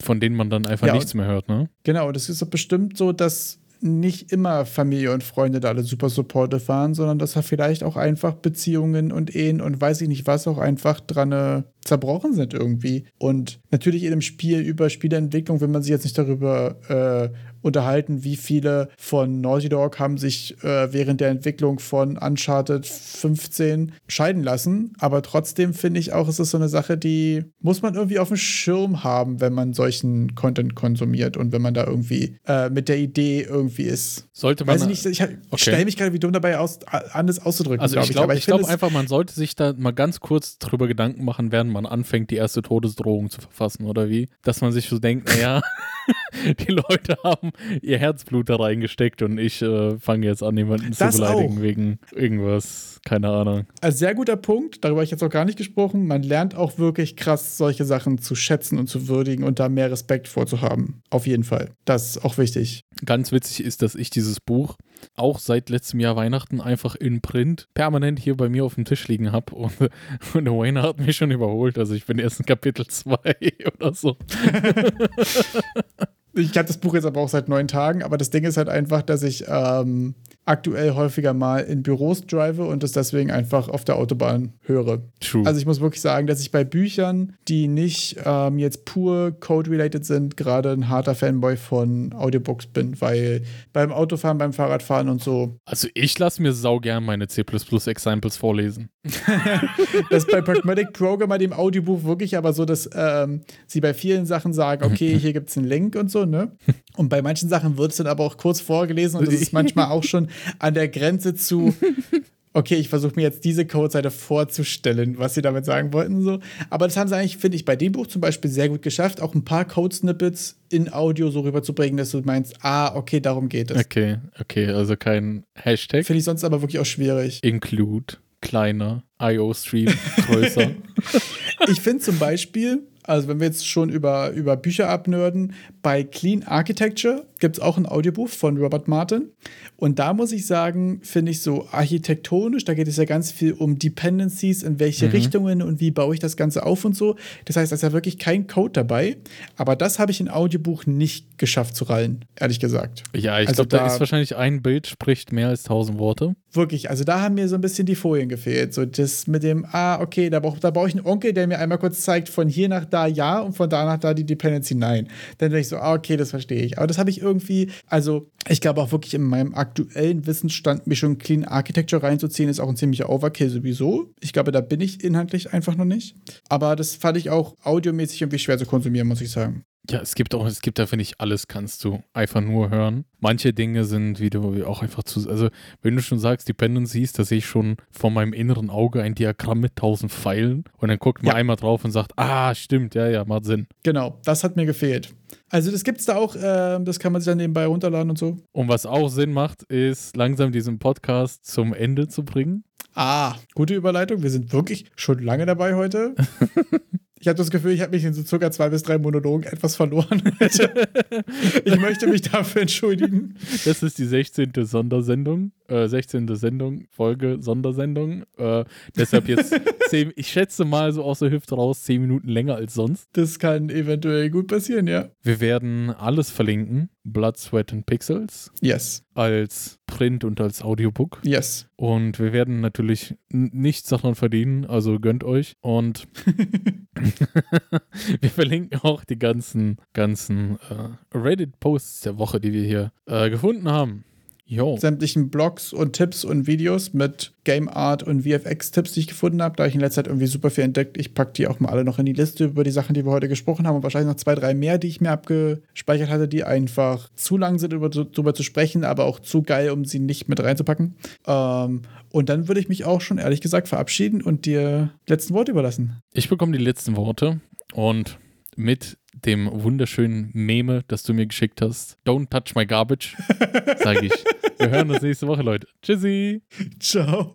Speaker 1: von denen man dann einfach
Speaker 2: Ja,
Speaker 1: nichts mehr hört, ne?
Speaker 2: Genau, das ist bestimmt so, dass nicht immer Familie und Freunde da alle super supportive waren, sondern dass da vielleicht auch einfach Beziehungen und Ehen und weiß ich nicht was auch einfach dran äh, zerbrochen sind irgendwie. Und natürlich in einem Spiel über Spieleentwicklung will man sich jetzt nicht darüber äh, unterhalten, wie viele von Naughty Dog haben sich äh, während der Entwicklung von Uncharted 15 scheiden lassen. Aber trotzdem finde ich auch, es ist so eine Sache, die muss man irgendwie auf dem Schirm haben, wenn man solchen Content konsumiert und wenn man da irgendwie äh, mit der Idee irgendwie ist.
Speaker 1: Sollte man.
Speaker 2: Weiß ich nicht, ich, ich stelle mich gerade wie dumm dabei aus, anders auszudrücken.
Speaker 1: Also
Speaker 2: glaub
Speaker 1: ich glaube ich glaub einfach, man sollte sich da mal ganz kurz drüber Gedanken machen, während man anfängt, die erste Todesdrohung zu verfassen, oder wie? Dass man sich so denkt, naja, (laughs) (laughs) die Leute haben ihr Herzblut da reingesteckt und ich äh, fange jetzt an, jemanden zu
Speaker 2: Das
Speaker 1: beleidigen
Speaker 2: auch.
Speaker 1: wegen irgendwas, keine Ahnung.
Speaker 2: Ein sehr guter Punkt, darüber habe ich jetzt auch gar nicht gesprochen. Man lernt auch wirklich krass, solche Sachen zu schätzen und zu würdigen und da mehr Respekt vorzuhaben. Auf jeden Fall. Das ist auch wichtig.
Speaker 1: Ganz witzig ist, dass ich dieses Buch auch seit letztem Jahr Weihnachten einfach in Print permanent hier bei mir auf dem Tisch liegen habe und, (laughs) und Wayne hat mich schon überholt. Also ich bin erst in Kapitel (laughs) 2 oder so. (laughs)
Speaker 2: Ich habe das Buch jetzt aber auch seit neun Tagen, aber das Ding ist halt einfach, dass ich ähm, aktuell häufiger mal in Büros drive und das deswegen einfach auf der Autobahn höre.
Speaker 1: True.
Speaker 2: Also ich muss wirklich sagen, dass ich bei Büchern, die nicht ähm, jetzt pur Code-related sind, gerade ein harter Fanboy von Audiobooks bin, weil beim Autofahren, beim Fahrradfahren und so,
Speaker 1: Also ich lasse mir saugern meine C++ Examples vorlesen. (laughs)
Speaker 2: das ist bei Pragmatic Programmer, dem Audiobuch, wirklich aber so, dass ähm, sie bei vielen Sachen sagen, okay, (laughs) hier gibt es einen Link und so, ne? Und bei manchen Sachen wird es dann aber auch kurz vorgelesen und das ist manchmal auch schon an der Grenze zu, (laughs) okay, ich versuche mir jetzt diese Codeseite vorzustellen, was sie damit sagen wollten. So. Aber das haben sie eigentlich, finde ich, bei dem Buch zum Beispiel sehr gut geschafft, auch ein paar Code-Snippets in Audio so rüberzubringen, dass du meinst, ah, okay, darum geht es.
Speaker 1: Okay, okay, also kein Hashtag.
Speaker 2: Finde ich sonst aber wirklich auch schwierig.
Speaker 1: Include, kleiner, IO-Stream, größer. (laughs)
Speaker 2: Ich finde zum Beispiel, also wenn wir jetzt schon über, über Bücher abnörden, bei Clean Architecture gibt es auch ein Audiobuch von Robert Martin. Und da muss ich sagen, finde ich so architektonisch, da geht es ja ganz viel um Dependencies, in welche Richtungen und wie baue ich das Ganze auf und so. Das heißt, da ist ja wirklich kein Code dabei. Aber das habe ich in Audiobuch nicht geschafft zu rallen, ehrlich gesagt.
Speaker 1: Ja, ich
Speaker 2: Also
Speaker 1: glaube, da,
Speaker 2: da-
Speaker 1: ist wahrscheinlich ein Bild spricht mehr als tausend Worte.
Speaker 2: Wirklich, also da haben mir so ein bisschen die Folien gefehlt. So das mit dem, ah, okay, da brauche da brauch ich einen Onkel, der mir einmal kurz zeigt, von hier nach da ja und von da nach da die Dependency nein. Dann denke ich so, ah, okay, das verstehe ich. Aber das habe ich irgendwie, also ich glaube auch wirklich in meinem aktuellen Wissensstand, mir schon Clean Architecture reinzuziehen, ist auch ein ziemlicher Overkill sowieso. Ich glaube, da bin ich inhaltlich einfach noch nicht. Aber das fand ich auch audiomäßig irgendwie schwer zu konsumieren, muss ich sagen.
Speaker 1: Ja, es gibt auch, es gibt da, finde ich, alles kannst du einfach nur hören. Manche Dinge sind wieder auch einfach zu, also wenn du schon sagst Dependencies, da sehe ich schon vor meinem inneren Auge ein Diagramm mit tausend Pfeilen und dann guckt man
Speaker 2: Ja.
Speaker 1: einmal drauf und sagt, ah, stimmt, ja, ja, macht Sinn.
Speaker 2: Genau, das hat mir gefehlt. Also das gibt's da auch, ähm, das kann man sich dann nebenbei runterladen und so.
Speaker 1: Und was auch Sinn macht, ist langsam diesen Podcast zum Ende zu bringen.
Speaker 2: Ah, gute Überleitung. Wir sind wirklich schon lange dabei heute. (laughs) Ich habe das Gefühl, ich habe mich in so circa zwei bis drei Monologen etwas verloren. (laughs) ich möchte mich dafür entschuldigen.
Speaker 1: Das ist die 16. Sondersendung, äh, 16. Sendung, Folge Sondersendung. Äh, deshalb jetzt, (laughs) zehn, ich schätze mal so aus der Hüfte raus, 10 Minuten länger als sonst.
Speaker 2: Das kann eventuell gut passieren, ja.
Speaker 1: Wir werden alles verlinken. Blood, Sweat and Pixels
Speaker 2: Yes,
Speaker 1: als Print und als Audiobook.
Speaker 2: yes.
Speaker 1: Und wir werden natürlich nichts daran verdienen, also gönnt euch. Und (laughs) (laughs) wir verlinken auch die ganzen, ganzen äh, Reddit-Posts der Woche, die wir hier äh, gefunden haben. Jo.
Speaker 2: sämtlichen Blogs und Tipps und Videos mit Game Art und VFX-Tipps, die ich gefunden habe. Da habe ich in letzter Zeit irgendwie super viel entdeckt. Ich packe die auch mal alle noch in die Liste über die Sachen, die wir heute gesprochen haben und wahrscheinlich noch zwei, drei mehr, die ich mir abgespeichert hatte, die einfach zu lang sind, über, darüber zu sprechen, aber auch zu geil, um sie nicht mit reinzupacken. Ähm, und dann würde ich mich auch schon ehrlich gesagt verabschieden und dir die letzten Worte überlassen.
Speaker 1: Ich bekomme die letzten Worte und mit dem wunderschönen Meme, das du mir geschickt hast, Don't touch my garbage, sage ich. Wir hören uns nächste Woche, Leute. Tschüssi. (laughs)
Speaker 2: Ciao.